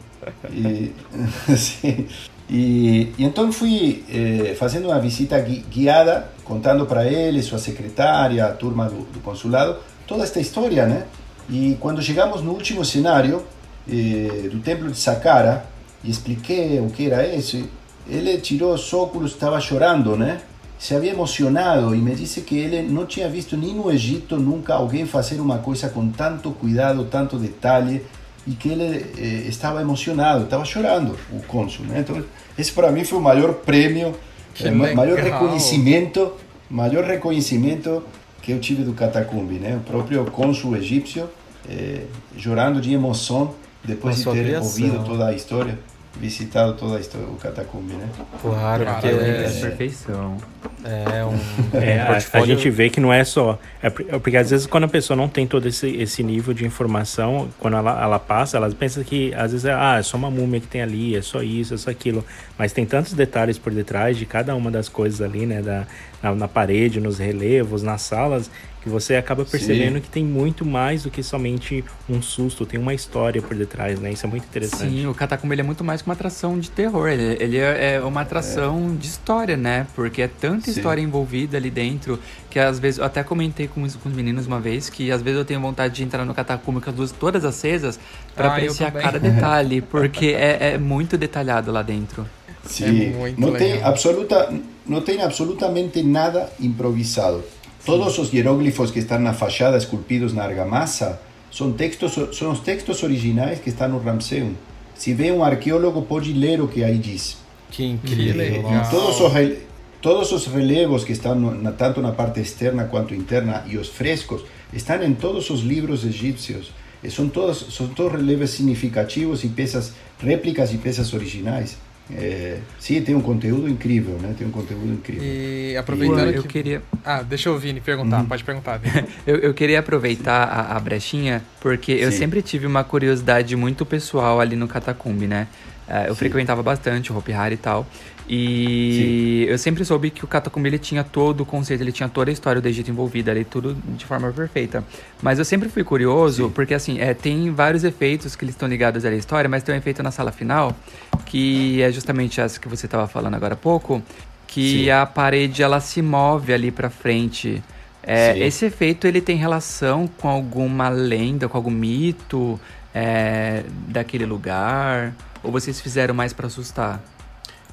e, sim. E, e então fui eh, fazendo uma visita gui- guiada, contando para ele, sua secretária, a turma do, do consulado, toda esta história, né? E quando chegamos no último cenário eh, do templo de Saqqara e expliquei o que era isso, ele tirou os óculos, estava chorando, né? Se havia emocionado e me disse que ele não tinha visto nem no Egito nunca alguém fazer uma coisa com tanto cuidado, tanto detalhe e que ele eh, estava emocionado, estava chorando, o cônsul, né? Então, esse para mim foi o maior prêmio, eh, ma- maior reconhecimento, maior reconhecimento que eu tive do catacumbi, né? O próprio cônsul egípcio eh, chorando de emoção depois de ter criação. ouvido toda a história, visitado toda a história, o catacumbi, né? Claro, porque Caramba, é, É perfeição. é um, É, um a- a, portfólio... gente vê que não é só. É é porque às vezes quando a pessoa não tem todo esse, esse nível de informação, quando ela, ela passa, ela pensa que às vezes é, ah, é só uma múmia que tem ali, é só isso, é só aquilo. Mas tem tantos detalhes por detrás de cada uma das coisas ali, né? Da, na, na parede, nos relevos, nas salas, que você acaba percebendo Sim. que tem muito mais do que somente um susto, tem uma história por detrás, né? Isso é muito interessante. Sim, o Catacumba ele é muito mais que uma atração de terror. Ele, ele é é uma atração de história, né? Porque é tanta Sim. história envolvida ali dentro que às vezes eu até comentei com os, com os meninos uma vez que às vezes eu tenho vontade de entrar no Catacumba com as luzes todas acesas pra Ah, apreciar cada detalhe, porque é, é muito detalhado lá dentro. Sim, muito não tem legal. absoluta, não tem absolutamente nada improvisado. Todos os hieróglifos que estão na fachada esculpidos na argamassa são textos, são os textos originais que estão no Ramseu. Se vê um arqueólogo pode ler o que aí diz. Que incrível. Todos os, todos os relevos que estão na, tanto na parte externa quanto interna e os frescos estão em todos os livros egípcios. E são todos, são todos relevos significativos e peças, réplicas e peças originais. É, sim, tem um conteúdo incrível, né? Tem um conteúdo incrível. E aproveitando eu que... queria Ah, deixa eu Vini perguntar. Pode perguntar. Eu, eu queria aproveitar a, a brechinha, porque eu Sim. sempre tive uma curiosidade muito pessoal ali no Catacumbi, né? Eh, eu Sim. frequentava bastante o Hopi Hari e tal. E eu sempre soube que o Catacumbi ele tinha todo o conceito, ele tinha toda a história do Egito envolvida ali, tudo de forma perfeita. Mas eu sempre fui curioso, porque assim, é, tem vários efeitos que eles estão ligados à história, mas tem um efeito na sala final, que é justamente essa que você estava falando agora há pouco, que Sim. a parede ela se move ali pra frente É, esse efeito ele tem relação com alguma lenda, com algum mito é, daquele lugar? Ou vocês fizeram mais para assustar?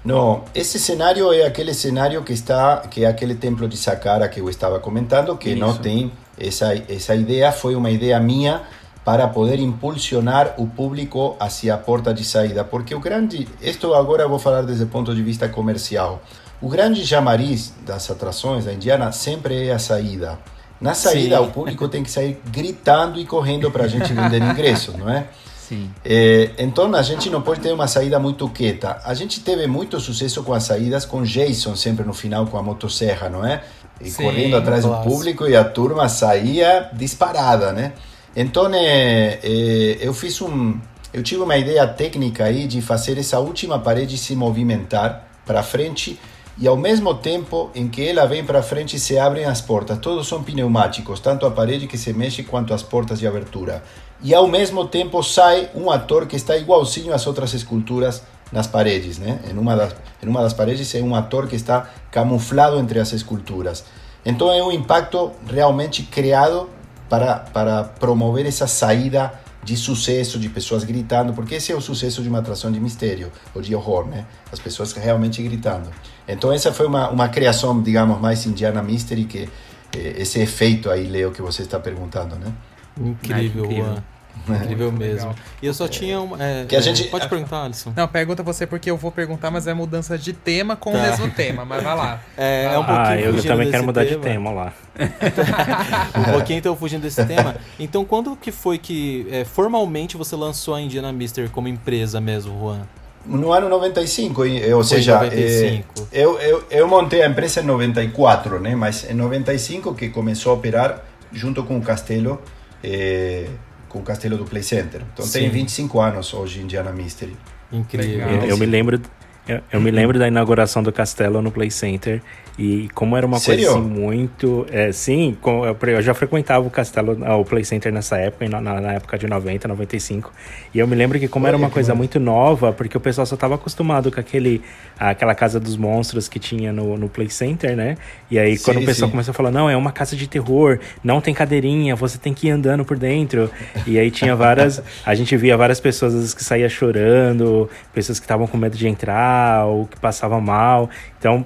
Não, esse cenário é aquele cenário que está, que é aquele templo de Saqqara que eu estava comentando, que Isso. não tem essa essa ideia foi uma ideia minha para poder impulsionar o público hacia a porta de saída, porque o grande, isto agora vou falar desde o ponto de vista comercial. O grande chamariz das atrações da Indiana sempre é a saída. Na saída, Sim. o público tem que sair gritando e correndo para a gente vender ingresso, não é? Sim. É, então a gente não pode ter uma saída muito quieta. A gente teve muito sucesso com as saídas com Jason sempre no final com a motosserra, não é? E Sim, correndo atrás do público e a turma saía disparada, né? Então é, é, eu fiz um, eu tive uma ideia técnica aí de fazer essa última parede se movimentar para frente e ao mesmo tempo em que ela vem para frente se abrem as portas. Todos são pneumáticos, tanto a parede que se mexe quanto as portas de abertura. E ao mesmo tempo sai um ator que está igualzinho às outras esculturas nas paredes, né? Em uma das, em uma das paredes é um ator que está camuflado entre as esculturas. Então é um impacto realmente criado para, para promover essa saída de sucesso, de pessoas gritando, porque esse é o sucesso de uma atração de mistério ou de horror, né? As pessoas realmente gritando. Então essa foi uma, uma criação, digamos, mais Indiana Mystery, que eh, esse efeito aí, Leo, que você está perguntando, né? Incrível, ah, incrível. Incrível mesmo. Legal. E eu só tinha um. É, que a gente... Pode perguntar, Alisson. Não, pergunta você porque eu vou perguntar, mas é mudança de tema com tá. o mesmo tema, mas vai lá. É, vai é um pouquinho. Ah, eu também quero mudar tema. de tema lá. um pouquinho então fugindo desse tema. Então, quando que foi que é, formalmente você lançou a Indiana Mister como empresa mesmo, Juan? No ano 95, ou seja, 95. É, eu, eu, eu montei a empresa em 94, né? Mas em 95 que começou a operar junto com o Castelo. É, com o Castelo do Play Center. Então Sim. tem 25 anos hoje Indiana Mystery. Incrível. Eu, eu me lembro eu, eu, me lembro da inauguração do castelo no Play Center e como era uma Sério? coisa assim muito. É, sim, eu, já frequentava o castelo, o Play Center nessa época, na, na, época de 90, 95. E eu me lembro que, como Olha, era uma coisa muito nova, porque o pessoal só estava acostumado com aquele, aquela casa dos monstros que tinha no, no Play Center, né? E aí, sim, quando o pessoal sim. começou a falar, não, é uma casa de terror, não tem cadeirinha, você tem que ir andando por dentro. E aí tinha várias. a gente via várias pessoas vezes, que saía chorando, pessoas que estavam com medo de entrar ou que passavam mal. Então,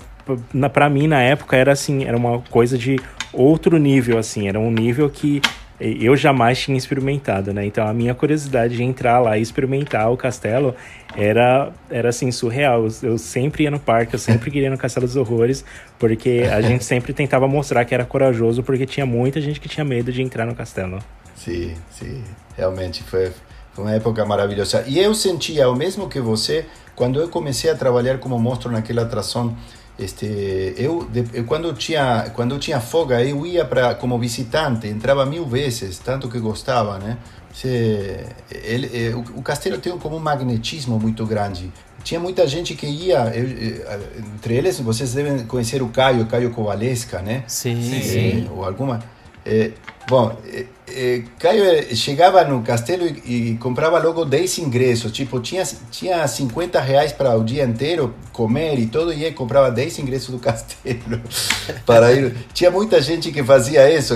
para mim na época era assim, era uma coisa de outro nível assim, era um nível que eu jamais tinha experimentado, né? Então a minha curiosidade de entrar lá e experimentar o castelo era era assim surreal. Eu, sempre ia no parque, eu sempre queria ir no Castelo dos Horrores, porque a gente sempre tentava mostrar que era corajoso, porque tinha muita gente que tinha medo de entrar no castelo. Sim, sim, realmente foi, foi uma época maravilhosa. E eu sentia o mesmo que você quando eu comecei a trabalhar como monstro naquela atração este, eu, eu, quando tinha quando tinha folga eu ia para como visitante entrava mil vezes tanto que gostava né? Se, ele, eh, o, o, castelo tem como um magnetismo muito grande. Tinha muita gente que ia eu, eh, entre eles vocês devem conhecer o Caio Caio Kowaleska né? Sim, sim. ou alguma é, bom, é, é, Caio chegava no castelo e, e, comprava logo 10 ingressos. Tipo, tinha, tinha 50 reais para o dia inteiro comer e todo, e comprava 10 ingressos do castelo para ir. Tinha muita gente que fazia isso.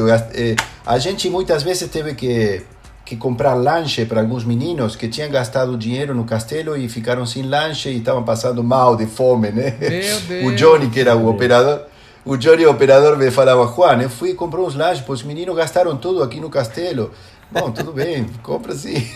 A gente muitas vezes teve que, que comprar lanche para alguns meninos que tinham gastado dinheiro no castelo e ficaram sem lanche e estavam passando mal de fome, né? O Johnny, que era o operador o Johnny operador me falava, Juan, eu fui comprar uns lanches, os meninos gastaram tudo aqui no castelo. Bom, tudo bem, compra sim.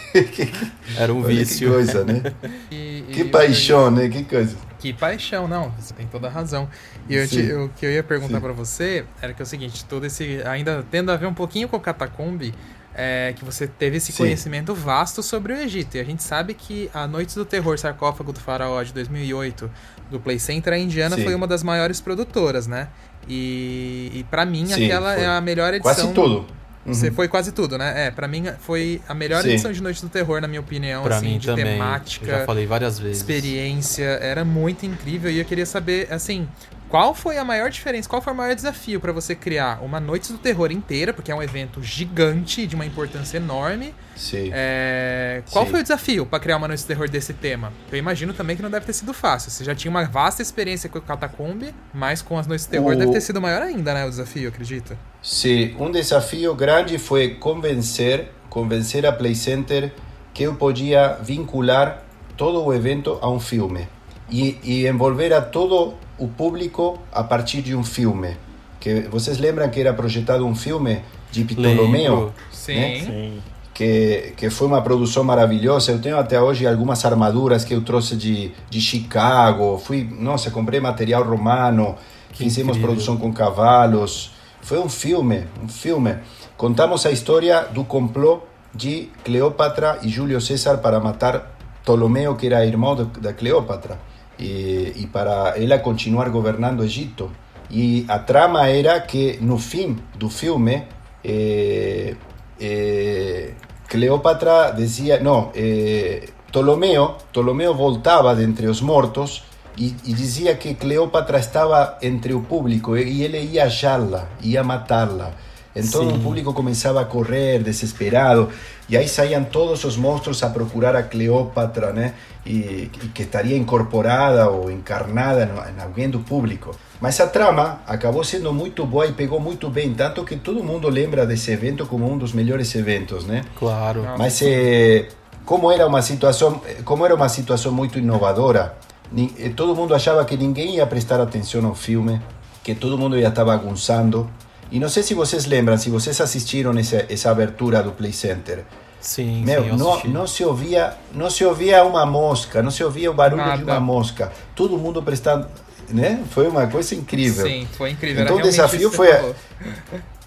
Era um vício. Que coisa, né? E, que e paixão, eu... né? Que coisa. Que paixão, não, você tem toda a razão. E eu te, o que eu ia perguntar para você era que é o seguinte, todo esse. Ainda tendo a ver um pouquinho com o Catacombe, é, que você teve esse Sim. conhecimento vasto sobre o Egito. E a gente sabe que a Noite do Terror Sarcófago do Faraó de 2008 do Play Center, a Indiana Sim. foi uma das maiores produtoras, né? E, e para mim Sim, aquela é a melhor edição. Quase tudo. Uhum. Você foi quase tudo, né? É, pra mim foi a melhor Sim. edição de Noite do Terror, na minha opinião. Pra assim, mim de também. temática. Eu já falei várias vezes. Experiência. Era muito incrível. E eu queria saber, assim, Qual foi a maior diferença? Qual foi o maior desafio para você criar uma Noite do Terror inteira, porque é um evento gigante, de uma importância enorme? Sim. É... Qual Sim. foi o desafio para criar uma Noite do Terror desse tema? Eu imagino também que não deve ter sido fácil. Você já tinha uma vasta experiência com o Catacombe, mas com as Noites do Terror O- deve ter sido maior ainda, né? O desafio, acredita? Sim, um desafio grande foi convencer, convencer a Play Center que eu podia vincular todo o evento a um filme e, e envolver a todo o público a partir de um filme. Que vocês lembram que era projetado um filme de Ptolomeu? Lembro. Sim. né? Sim. que, que foi uma produção maravilhosa. Eu tenho até hoje algumas armaduras que eu trouxe de, de Chicago. Fui, nossa, comprei material romano, Que fizemos incrível. produção com cavalos. Foi um filme, um filme. Contamos a história do complô de Cleópatra e Júlio César para matar Ptolomeu, que era irmão de- da Cleópatra, e, e para ela continuar governando o Egito. E a trama era que no fim do filme eh, eh, Cleópatra dizia, não, eh, Ptolomeu, Ptolomeu voltava de entre os mortos e, e dizia que Cleópatra estava entre o público e, e ele ia achá-la, ia matá-la. Então Sim. o público começava a correr desesperado e aí saíam todos os monstros a procurar a Cleópatra, né? E, e que estaria incorporada ou encarnada no- em alguém do público. Mas a trama acabou sendo muito boa e pegou muito bem, tanto que todo mundo lembra desse evento como um dos melhores eventos, né? Claro. Mas eh, como era uma situação, como era uma situação muito inovadora, eh, todo mundo achava que ninguém ia prestar atenção ao filme, que todo mundo ia estar bagunçando. E não sei se vocês lembram, se vocês assistiram essa, essa abertura do Play Center. Sim, Meu, sim, não, não se ouvia, não se ouvia uma mosca, não se ouvia o barulho de Nada. uma mosca. Todo mundo prestando, né? Foi uma coisa incrível. Sim, foi incrível. Então, Era o desafio foi a-.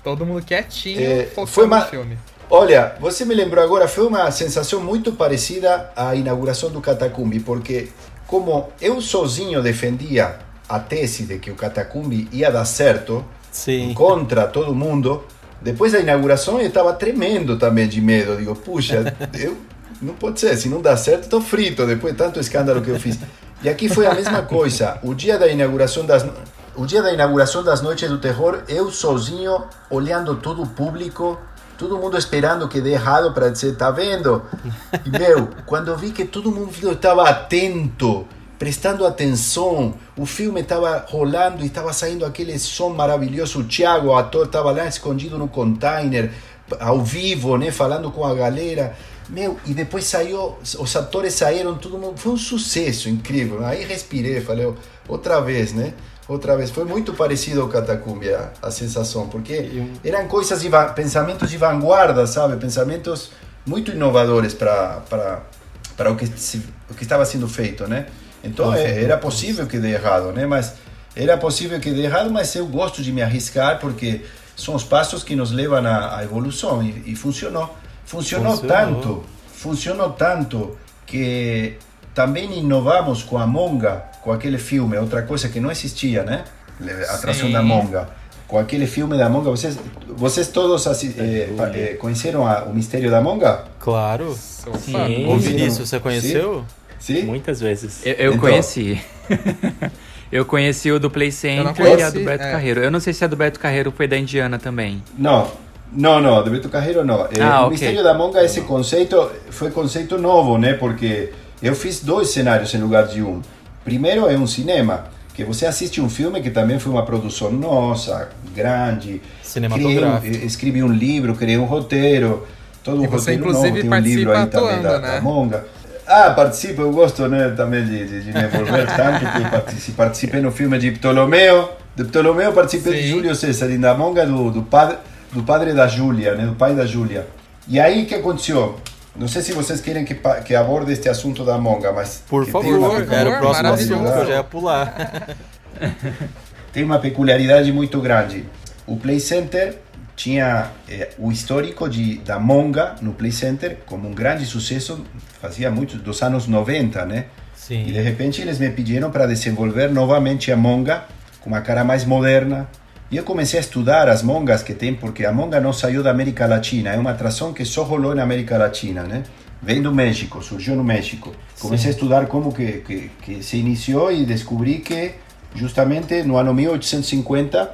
Todo mundo quietinho, É, foi uma- no filme. Olha, você me lembrou agora, foi uma sensação muito parecida à inauguração do Catacumbi, porque como eu sozinho defendia a tese de que o Catacumbi ia dar certo, Sim. contra todo mundo, depois da inauguração eu estava tremendo também de medo. Eu Digo, puxa, eu, não pode ser, se não dá certo, estou frito depois de tanto escândalo que eu fiz. E aqui foi a mesma coisa. O dia da inauguração das o dia da inauguração das Noites do Terror, eu sozinho olhando todo o público, todo mundo esperando que dê errado para dizer, tá vendo? E meu, quando eu vi que todo mundo estava atento, prestando atenção, o filme estava rolando e estava saindo aquele som maravilhoso. O Thiago, o ator, estava lá escondido no container, ao vivo, né, falando com a galera. Meu, e depois saiu, os atores saíram, todo mundo, foi um sucesso incrível. Aí respirei, falei, outra vez, né? Outra vez, foi muito parecido ao Catacumbi a, sensação, porque eram coisas de pensamentos de vanguarda, sabe? Pensamentos muito inovadores para o que se, o que estava sendo feito, né? Então é, era possível que dê errado, né? Mas era possível que dê errado, mas eu gosto de me arriscar porque são os passos que nos levam à, à evolução e, e funcionou. Funcionou, Funcionou. tanto, funcionou tanto que também inovamos com a Monga, com aquele filme, outra coisa que não existia, né? A atração Sim. da Monga. Com aquele filme da Monga, vocês, vocês todos assi- pa- eh, conheceram a- o Mistério da Monga? Claro. Sim. Ô? Vinícius, você conheceu? Sim? Muitas vezes. Eu, eu Então- conheci. eu conheci o do Play Center e a conheci, do Beto é. Carreiro. Eu não sei se a do Beto Carreiro foi da Indiana também. Não, não, não, de Beto Carreiro não. Eh, Ah, o ok. Mistério da Monga, esse conceito, foi conceito novo, né? Porque eu fiz dois cenários em lugar de um. Primeiro é um cinema, que você assiste um filme que também foi uma produção nossa, grande. Cinematográfico. Criei um- escrevi um livro, criei um roteiro, todo um E você, roteiro inclusive, novo, tem um livro aí também da, atuando, da né? Monga. Ah, participo, eu gosto né, também de, de, de me envolver tanto que partici- participei no filme de Ptolomeu. De Ptolomeu participei de Sim. Júlio César e da Monga do, do, padre, do padre da Júlia, né, do pai da Júlia. E aí o que aconteceu? Não sei se vocês querem que, que aborde este assunto da Monga, mas... Por favor, era o próximo maravilhoso. assunto que eu já ia pular. tem uma peculiaridade muito grande. O Play Center tinha eh, o histórico de, da Monga no Play Center como um grande sucesso, fazia muito, dos anos 90, né? Sim. E de repente eles me pediram para desenvolver novamente a Monga com uma cara mais moderna. E eu comecei a estudar as mongas que tem, porque a monga não saiu da América Latina, é uma atração que só rolou na América Latina, né? Vem do México, surgiu no México. Comecei a estudar como que, que, que se iniciou e descobri que justamente no ano 1850,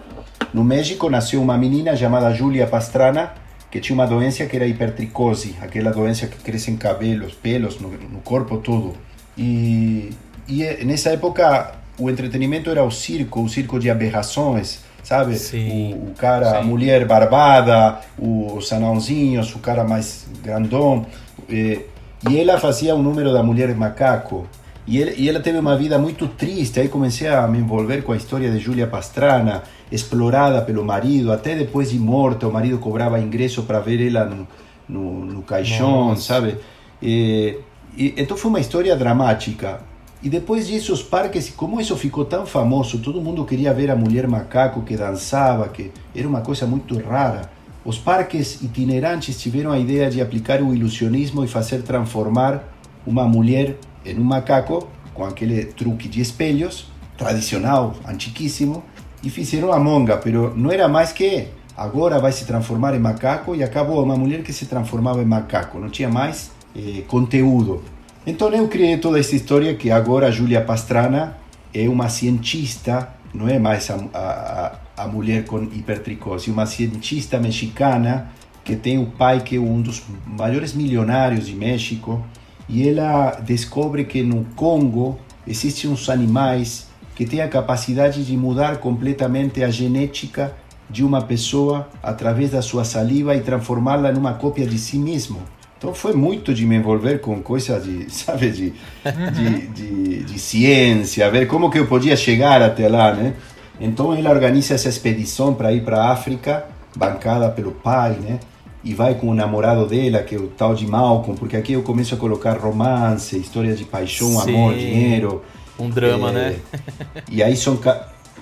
no México, nasceu uma menina chamada Julia Pastrana, que tinha uma doença que era hipertricose, aquela doença que cresce em cabelos, pelos, no, no corpo todo. E, e eh, nessa época o entretenimento era o circo, o circo de aberrações, sabe? Sim. O, o cara, Sim. a mulher barbada, os anãozinhos, o cara mais grandão. E, e ela fazia um número da mulher macaco. E, ele, e ela teve uma vida muito triste. Aí comecei a me envolver com a história de Julia Pastrana, explorada pelo marido, até depois de morta, o marido cobrava ingresso para ver ela no, no, no caixão, Nossa. sabe? E, e, então foi uma história dramática. E depois disso, os parques, como isso ficou tão famoso, todo mundo queria ver a mulher macaco que dançava, que era uma coisa muito rara. Os parques itinerantes tiveram a ideia de aplicar o ilusionismo e fazer transformar uma mulher em um macaco, com aquele truque de espelhos, tradicional, antiquíssimo, e fizeram a monga, pero não era mais que agora vai se transformar em macaco e acabou uma mulher que se transformava em macaco, não tinha mais eh, conteúdo. Então eu criei toda essa história que agora a Julia Pastrana é uma cientista, não é mais a, a, a mulher com hipertricose, uma cientista mexicana que tem o pai que é um dos maiores milionários de México e ela descobre que no Congo existem uns animais que têm a capacidade de mudar completamente a genética de uma pessoa através da sua saliva e transformá-la numa cópia de si mesmo. Então foi muito de me envolver com coisas de, sabe, de, de, de, de ciência, ver como que eu podia chegar até lá, né? Então ela organiza essa expedição para ir para a África, bancada pelo pai, né? E vai com o namorado dela, que é o tal de Malcolm, porque aqui eu começo a colocar romance, história de paixão, amor, Sim. dinheiro. Um drama, É, né? E aí são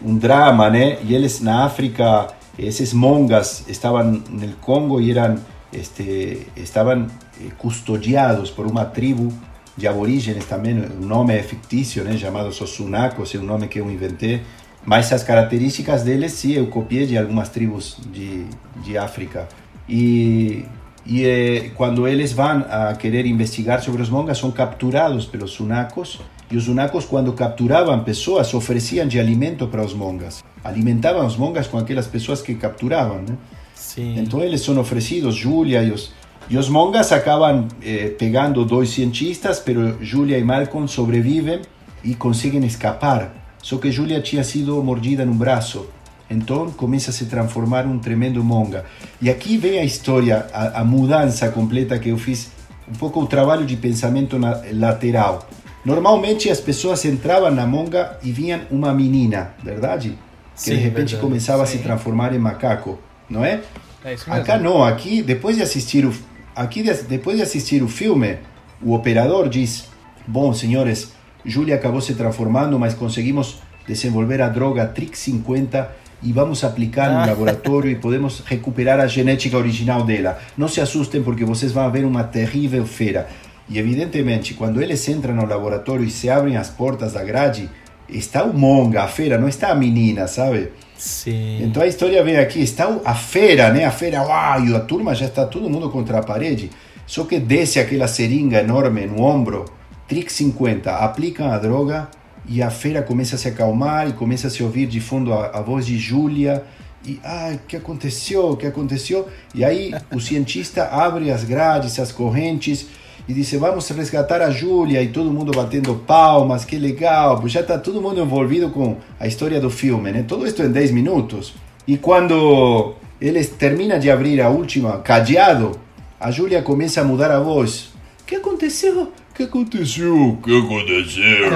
um drama, né? E eles na África, esses mongas estavam no Congo e eram este, estavam eh, custodiados por uma tribo de aborígenes também, o nome é fictício, né? Chamados os Sunacos, é um nome que eu inventei. Mas as características deles, sim, eu copiei de algumas tribos de, de África. E, e eh, quando eles vão a querer investigar sobre os mongas, são capturados pelos sunacos. E os sunacos, quando capturavam pessoas, ofereciam de alimento para os mongas. Alimentavam os mongas com aquelas pessoas que capturavam, né? Sim. Então eles são oferecidos, Julia e os, e os mongas acabam eh, pegando dois cientistas, pero Julia e Malcolm sobrevivem e conseguem escapar. Só que Julia tinha sido mordida no braço. Então começa a se transformar um tremendo monga. E aqui vem a história, a, a mudança completa que eu fiz, um pouco o trabalho de pensamento na, lateral. Normalmente as pessoas entravam na monga e vinham uma menina, verdade? Que Sim, de repente verdade. começava a se Sim. transformar em macaco, não é? É isso mesmo. Acá não, aqui depois de assistir o aqui de- depois de assistir o filme, o operador diz: "Bom, senhores, Julia acabou se transformando, mas conseguimos desenvolver a droga Trick 50 e vamos aplicar no laboratório e podemos recuperar a genética original dela. Não se assustem porque vocês vão ver uma terrível fera." E evidentemente, quando eles entram no laboratório e se abrem as portas da grade, está o monga, a fera, não está a menina, sabe? Sim. Então a história vem aqui, está a feira, né? A feira, uau, e a turma já está todo mundo contra a parede. Só que desce aquela seringa enorme no ombro, Trick 50, aplicam a droga e a feira começa a se acalmar e começa a se ouvir de fundo a, a voz de Júlia. E, ai, o que aconteceu? O que aconteceu? E aí o cientista abre as grades, as correntes e disse: Vamos resgatar a Júlia. E todo mundo batendo palmas, que legal. Já está todo mundo envolvido com a história do filme, né? Todo isso em 10 minutos. E quando eles terminam de abrir a última, cadeado, a Júlia começa a mudar a voz. O que aconteceu? O que aconteceu? O que aconteceu?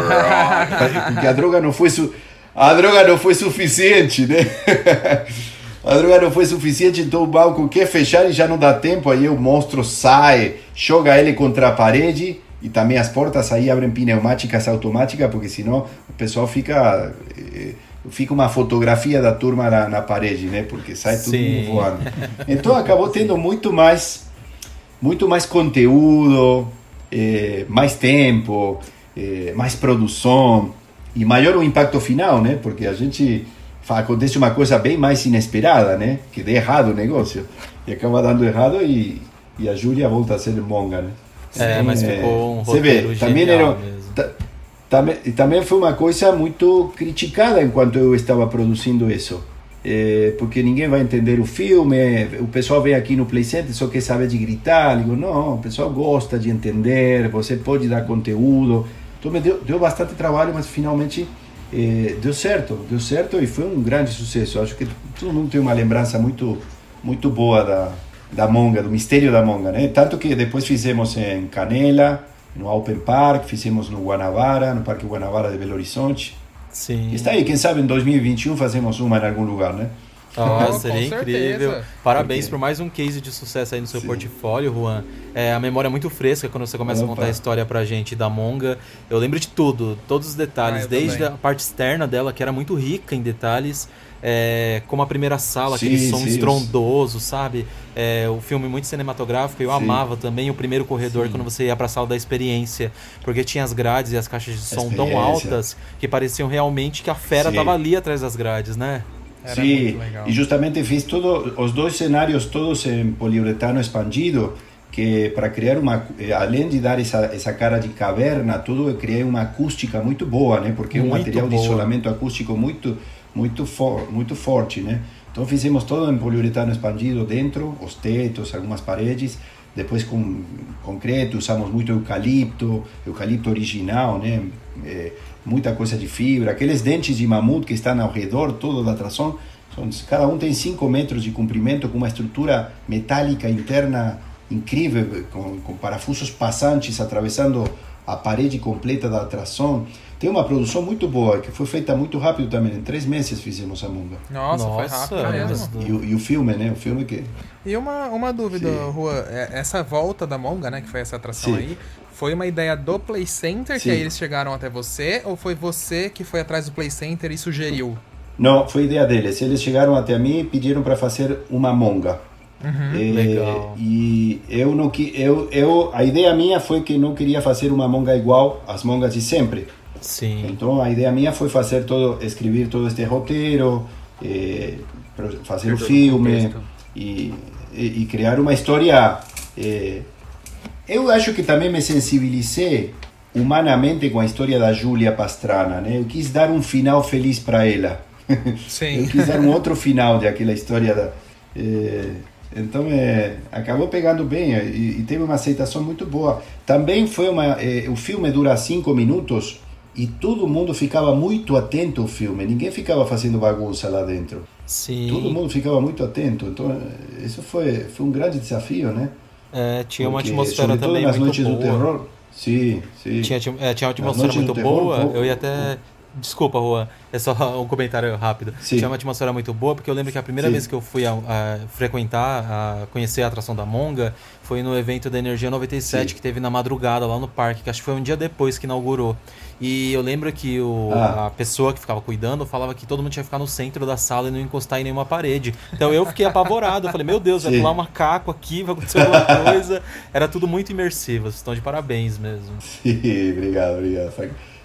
Porque a droga não foi su... a droga não foi suficiente, né? A droga não foi suficiente, então o banco quer fechar e já não dá tempo. Aí o monstro sai, joga ele contra a parede e também as portas aí abrem pneumáticas automáticas, porque senão o pessoal fica. eh, Fica uma fotografia da turma na, na parede, né? Porque sai tudo Sim. voando. Então acabou tendo muito mais muito mais conteúdo, eh, mais tempo, eh, mais produção e maior o impacto final, né? Porque a gente acontece uma coisa bem mais inesperada, né? Que dê errado o negócio e acaba dando errado e, e a Júlia volta a ser monga, né? É, mas ficou um Você vê, também era também, também foi uma coisa muito criticada enquanto eu estava produzindo isso. É, porque ninguém vai entender o filme, o pessoal vem aqui no Play Center só quer saber de gritar. Digo, não, o pessoal gosta de entender, você pode dar conteúdo. Então me deu, deu bastante trabalho, mas finalmente é, deu certo, deu certo e foi um grande sucesso. Acho que todo mundo tem uma lembrança muito, muito boa da, da Monga, do mistério da Monga, né? Tanto que depois fizemos em Canela, no Open Park, fizemos no Guanabara, no Parque Guanabara de Belo Horizonte. Sim. Está aí, quem sabe em 2021 fazemos uma em algum lugar, né? Ah, Oh, seria com incrível. certeza. Parabéns por mais um case de sucesso aí no seu Sim. portfólio, Juan. É, a memória é muito fresca quando você começa a Opa. contar a história pra gente da Monga. Eu lembro de tudo, todos os detalhes, Ah, desde também. a parte externa dela, que era muito rica em detalhes, é, como a primeira sala, Sim, aquele som sim, estrondoso, sabe? É, o filme muito cinematográfico, eu Sim. amava também o primeiro corredor quando você ia pra sala da experiência, porque tinha as grades e as caixas de som tão altas que pareciam realmente que a fera Sim. tava ali atrás das grades, né? Era Sim, muito legal. e justamente fiz todo, os dois cenários todos em poliuretano expandido, que para criar uma, eh, além de dar essa, essa cara de caverna, tudo eu criei uma acústica muito boa, né? Porque é um Muito material de boa. isolamento acústico muito, muito, for, muito forte, né? Então fizemos todo em poliuretano expandido dentro, os tetos, algumas paredes, depois com concreto, usamos muito eucalipto, eucalipto original, né? Eh, muita coisa de fibra, aqueles dentes de mamute que estão ao redor todo da atração, são, cada um tem 5 metros de comprimento com uma estrutura metálica interna incrível, com, com parafusos passantes atravessando a parede completa da atração. Tem uma produção muito boa, que foi feita muito rápido também, em três meses fizemos a Monga. Nossa, foi Nossa, rápido é, E, o- e o filme, né? O filme que... E uma, uma dúvida, Sim. Rua, é, essa volta da Monga, né, que foi essa atração Sim. aí, foi uma ideia do Play Center que Sim. aí eles chegaram até você, ou foi você que foi atrás do Play Center e sugeriu? Não, foi ideia deles. Eles chegaram até mim e pediram para fazer uma monga. Eh, Legal. E eu não que eu, eu a ideia minha foi que não queria fazer uma monga igual às mongas de sempre. Sim. Então a ideia minha foi fazer todo, escrever todo este roteiro, fazer o o filme e, e, e criar uma história. Eu acho que também me sensibilizei humanamente com a história da Júlia Pastrana, né? Eu quis dar um final feliz para ela. Sim. Eu quis dar um outro final daquela história da. eh, então é, acabou pegando bem eh, e, e teve uma aceitação muito boa. Também foi uma. eh, o filme dura cinco minutos e todo mundo ficava muito atento ao filme. Ninguém ficava fazendo bagunça lá dentro. Sim. Todo mundo ficava muito atento. Então isso foi, foi um grande desafio, né? É, tinha uma Porque, atmosfera também nas muito noites boa. do terror. Sim, sim. Tinha, tinha, é, tinha uma atmosfera muito boa. eu ia até. Desculpa, Juan. É só um comentário rápido. Sim. Tinha uma atmosfera muito boa, porque eu lembro que a primeira Sim. vez que eu fui a, a frequentar, a conhecer a atração da Monga, foi no evento da Energia 97, Sim. que teve na madrugada lá no parque, que acho que foi um dia depois que inaugurou. E eu lembro que o, Ah. a pessoa que ficava cuidando falava que todo mundo tinha que ficar no centro da sala e não encostar em nenhuma parede. Então eu fiquei apavorado. Eu falei, meu Deus, vai pular um macaco aqui, vai acontecer alguma coisa. Era tudo muito imersivo. Vocês estão de parabéns mesmo. Sim, obrigado, obrigado.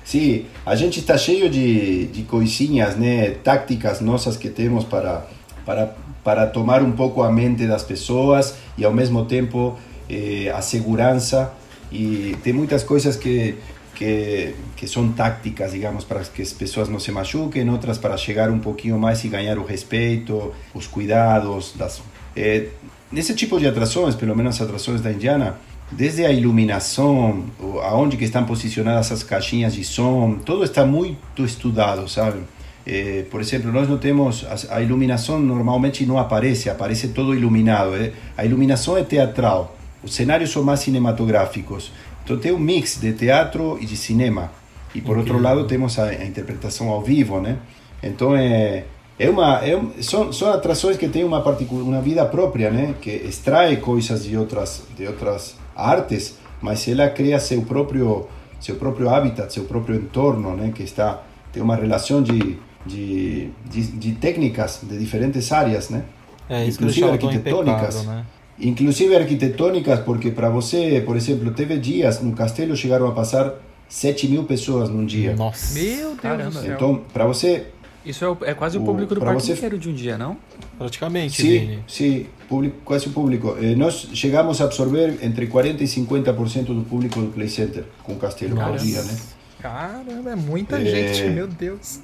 Sim, a gente está cheio de, de coisinhas, né, táticas nossas que temos para, para, para tomar um pouco a mente das pessoas e ao mesmo tempo eh, a segurança. E tem muitas coisas que, que, que são táticas, digamos, para que as pessoas não se machuquem, outras para chegar um pouquinho mais e ganhar o respeito, os cuidados. Das, eh, nesse tipo de atrações, pelo menos atrações da Indiana, desde a iluminação, aonde que estão posicionadas as caixinhas de som, tudo está muito estudado, sabe? Eh, por exemplo, nós não temos a, iluminação normalmente não aparece, aparece todo iluminado. eh. A iluminação é teatral, os cenários são mais cinematográficos. Então tem um mix de teatro e de cinema. E por outro lado temos a, a interpretação ao vivo, né? Então é é uma é são, são atrações que têm uma uma vida própria, né? Que extrai coisas de outras de outras artes, mas ela cria seu próprio seu próprio habitat, seu próprio entorno, né? Que está tem uma relação de de, de, de técnicas de diferentes áreas, né? É Inclusive arquitetônicas. impecável, né? Inclusive arquitetônicas, porque para você, por exemplo, teve dias no castelo chegaram a passar 7 mil pessoas num dia. Nossa. Meu Deus Caramba. do céu. Então, para você, Isso é, o- é quase o O- público do parque você- inteiro de um dia, não? Praticamente, sim, Vini. sim, público, quase o público. Eh, nós chegamos a absorver entre 40 e 50% do público do Play Center com o castelo por dia, né? Caramba, é muita é... gente, meu Deus.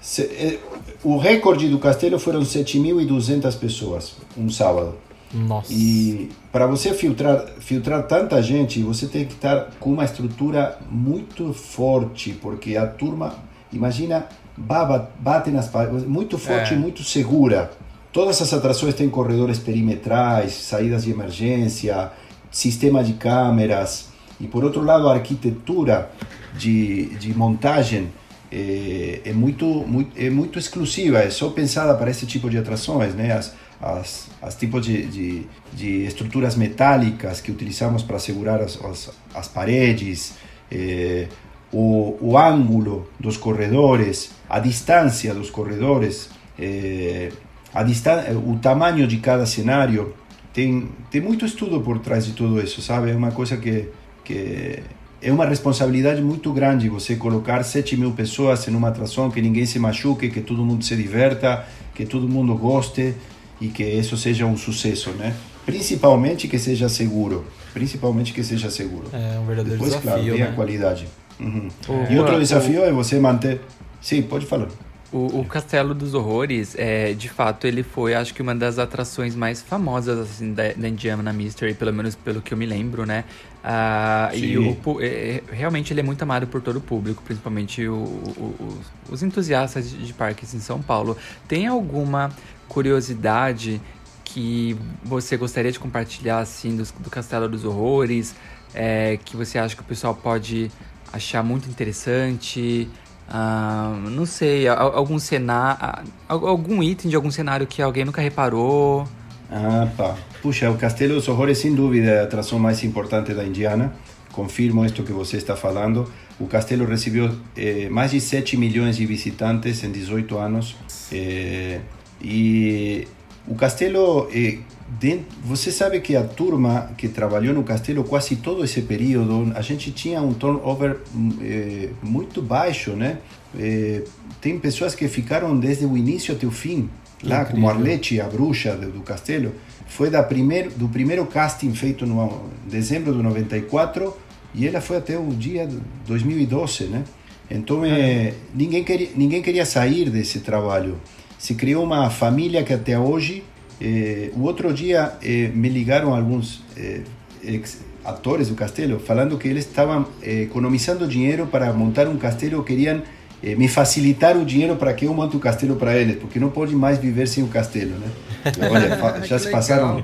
Se, é, o recorde do castelo foram 7.200 pessoas, um sábado. Nossa. E para você filtrar, filtrar tanta gente, você tem que estar com uma estrutura muito forte, porque a turma, imagina, bate nas paredes, muito forte e é. muito segura. Todas as atrações têm corredores perimetrais, saídas de emergência, sistema de câmeras. E por outro lado, a arquitetura de, de montagem é, é, muito, muito, é muito exclusiva, é só pensada para esse tipo de atrações. Né? As, as, as tipos de, de, de estruturas metálicas que utilizamos para segurar as, as, as paredes, é, o, o ângulo dos corredores, a distância dos corredores, é, a distan o tamanho de cada cenário. Tem, tem muito estudo por trás de tudo isso, sabe? É uma coisa que, que é uma responsabilidade muito grande você colocar 7 mil pessoas em uma atração que ninguém se machuque, que todo mundo se diverta, que todo mundo goste e que isso seja um sucesso, né? Principalmente que seja seguro, principalmente que seja seguro. É um verdadeiro Depois, desafio, claro, tem né? a qualidade. Uhum. e outro desafio o... é você manter... Sim, pode falar. O, o, Castelo dos Horrores, é, de fato, ele foi, acho que, uma das atrações mais famosas assim, da, da Indiana Mystery, pelo menos pelo que eu me lembro, né? Ah, e o, é, realmente ele é muito amado por todo o público, principalmente o, o, os entusiastas de, de parques em São Paulo. Tem alguma curiosidade que você gostaria de compartilhar, assim, do, do Castelo dos Horrores, é, que você acha que o pessoal pode achar muito interessante? Ah, não sei, algum cenário, algum item de algum cenário que alguém nunca reparou. Ah, pá. Puxa, o Castelo dos Horrores, sem dúvida, é a atração mais importante da Indiana. Confirmo isto que você está falando. O castelo recebeu eh, mais de 7 milhões de visitantes em 18 anos. Eh, e o castelo, eh, você sabe que a turma que trabalhou no castelo quase todo esse período, a gente tinha um turnover eh, muito baixo, né? Eh, tem pessoas que ficaram desde o início até o fim, lá Incrível. como Arlete, a bruxa do, do castelo, foi da primeiro, do primeiro casting feito no dezembro de 94 e ela foi até o dia 2012, né? Então é, ninguém queria ninguém queria sair desse trabalho. Se criou uma família que até hoje eh, o outro dia eh, me ligaram alguns eh, atores do castelo falando que eles estavam eh, economizando dinheiro para montar um castelo, queriam eh, me facilitar o dinheiro para que eu monte o castelo para eles, porque não pode mais viver sem o castelo, né? Olha, já se passaram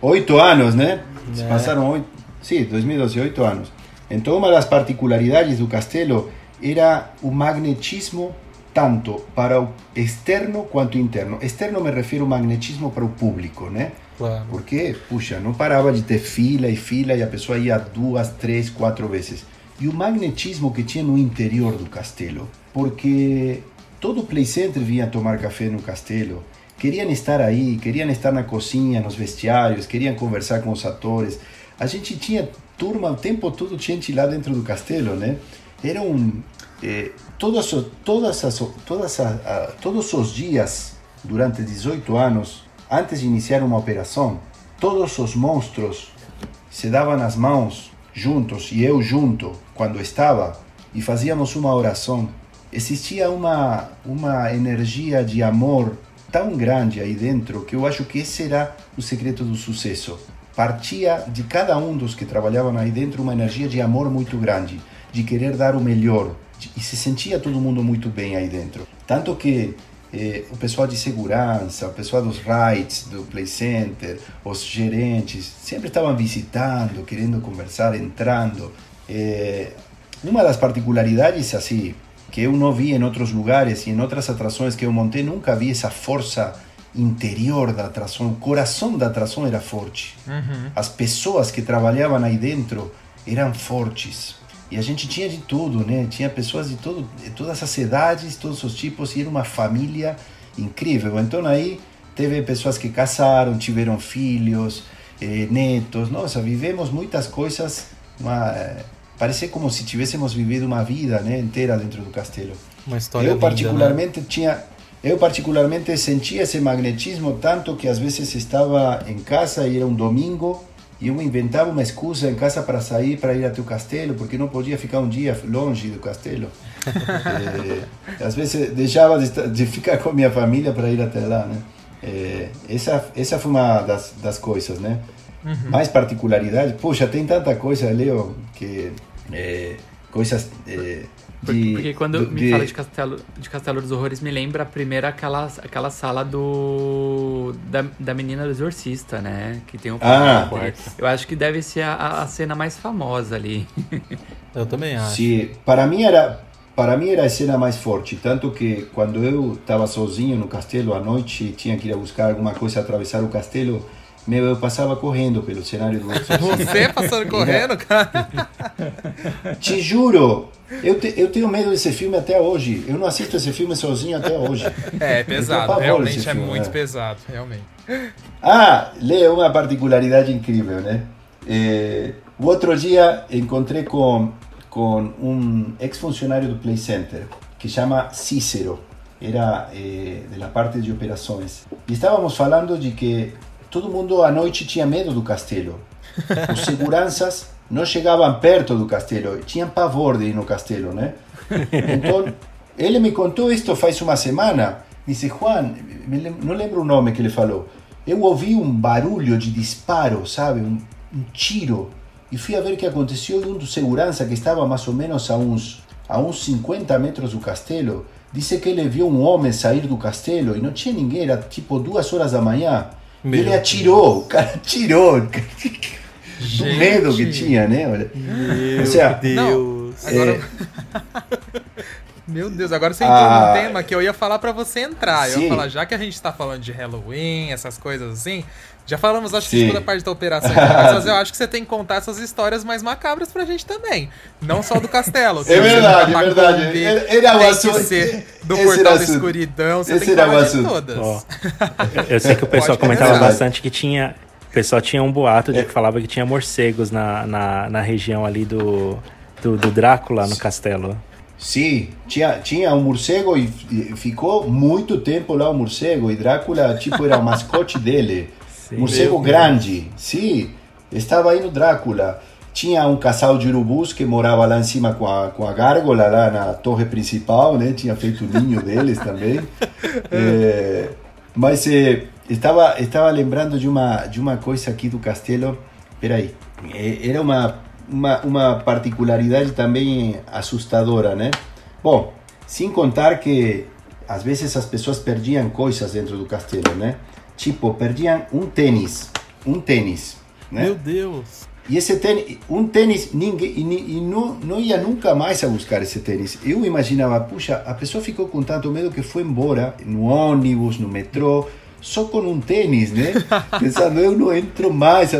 oito anos, né? Se passaram oito, sim, 2012, oito anos. Então, uma das particularidades do castelo era o magnetismo tanto para o externo quanto interno. Externo me refiro ao magnetismo para o público, né? Claro. Porque, puxa, não parava de ter fila e fila e a pessoa ia duas, três, quatro vezes. E o magnetismo que tinha no interior do castelo, porque todo o play center vinha tomar café no castelo, queriam estar aí, queriam estar na cozinha, nos vestiários, queriam conversar com os atores. A gente tinha turma o tempo todo gente lá dentro do castelo, né? Era um eh, todos, todas as, todas a, todos os dias, durante 18 anos, antes de iniciar uma operação, todos os monstros se davam as mãos juntos e eu junto quando estava e fazíamos uma oração. Existia uma, uma energia de amor tão grande aí dentro que eu acho que esse era o segredo do sucesso. Partia de cada um dos que trabalhavam aí dentro uma energia de amor muito grande, de querer dar o melhor, e se sentia todo mundo muito bem aí dentro. Tanto que eh, o pessoal de segurança, o pessoal dos rides, do Play Center, os gerentes, sempre estavam visitando, querendo conversar, entrando. Eh, uma das particularidades, assim, que eu não vi em outros lugares e em outras atrações que eu montei, nunca vi essa força interior da atração, o coração da atração era forte. Uhum. As pessoas que trabalhavam aí dentro eram fortes. E a gente tinha de tudo, né? Tinha pessoas de, todo, de todas as idades, todos os tipos, e era uma família incrível. Então aí teve pessoas que casaram, tiveram filhos, eh, netos. Nossa, vivemos muitas coisas. Uma, parece como se tivéssemos vivido uma vida né, inteira dentro do castelo. Uma história Eu particularmente linda, né? tinha eu particularmente sentia esse magnetismo tanto que às vezes estava em casa e era um domingo e eu inventava uma excusa em casa para sair, para ir até o castelo, porque não podia ficar um dia longe do castelo. é, às vezes deixava de, de, ficar com minha família para ir até lá, né? É, essa, essa foi uma das, das coisas, né? Uhum. Mais particularidade. Poxa, tem tanta coisa, Leo, que... É, coisas... De, porque quando de, me fala de Castelo, de Castelo dos Horrores, me lembra a primeira aquela, aquela sala do da, da menina do exorcista, né? Que tem um ah, Eu acho que deve ser a, a cena mais famosa ali. Eu também acho. Sim, para mim era para mim era a cena mais forte, tanto que quando eu estava sozinho no castelo à noite, tinha que ir buscar alguma coisa, atravessar o castelo, meu, eu passava correndo pelo cenário do Você passando correndo, cara? Te juro, eu, te, eu tenho medo desse filme até hoje. Eu não assisto esse filme sozinho até hoje. É, é pesado. Realmente é filme, muito é. pesado, realmente. Ah, Lê, uma particularidade incrível, né? É, o outro dia encontrei com, com um ex-funcionário do Play Center que chama Cícero. Era eh, da parte de operações. E estávamos falando de que todo mundo à noite tinha medo do castelo. Os seguranças não chegavam perto do castelo, tinham pavor de ir no castelo, né? Então, ele me contou isto faz uma semana. Disse, Juan, não lembro o nome que ele falou. Eu ouvi um barulho de disparo, sabe? Um, um tiro. E fui a ver o que aconteceu e um dos segurança que estava mais ou menos a uns, a uns 50 metros do castelo, disse que ele viu um homem sair do castelo e não tinha ninguém, era tipo duas horas da manhã. Meu ele atirou, o cara atirou. Do medo que tinha, né? Olha. Meu seja, Deus. Não, agora... É... Meu Deus, agora você entrou ah, num tema que eu ia falar para você entrar. Sim. Eu ia falar, já que a gente tá falando de Halloween, essas coisas assim, já falamos, acho que toda a parte da operação, mas eu acho que você tem que contar essas histórias mais macabras pra gente também. Não só do castelo. É verdade, é verdade. Era o assunto. do portal da escuridão, você esse tem que falar de todas. Oh, eu sei que o pessoal comentava bastante que tinha o pessoal tinha um boato de que falava que tinha morcegos na, na, na região ali do, do, do Drácula no castelo. Sim, tinha, tinha um morcego e, e ficou muito tempo lá o morcego. E Drácula, tipo, era o mascote dele. Morcego grande, sim. Estava aí no Drácula. Tinha um casal de urubus que morava lá em cima com a, com a gárgola, lá na torre principal, né? Tinha feito o ninho deles também. É, mas é, estava, estava lembrando de uma, de uma coisa aqui do castelo. Peraí. Era uma, uma, uma particularidade também assustadora, né? Bom, sem contar que às vezes as pessoas perdiam coisas dentro do castelo, né? Tipo, perdiam um tênis. Um tênis. Né? Meu Deus! E esse tênis, um tênis, ninguém, e, e não, não ia nunca mais a buscar esse tênis. Eu imaginava, puxa, a pessoa ficou com tanto medo que foi embora no ônibus, no metrô, só com um tênis, né? Pensando, eu não entro mais.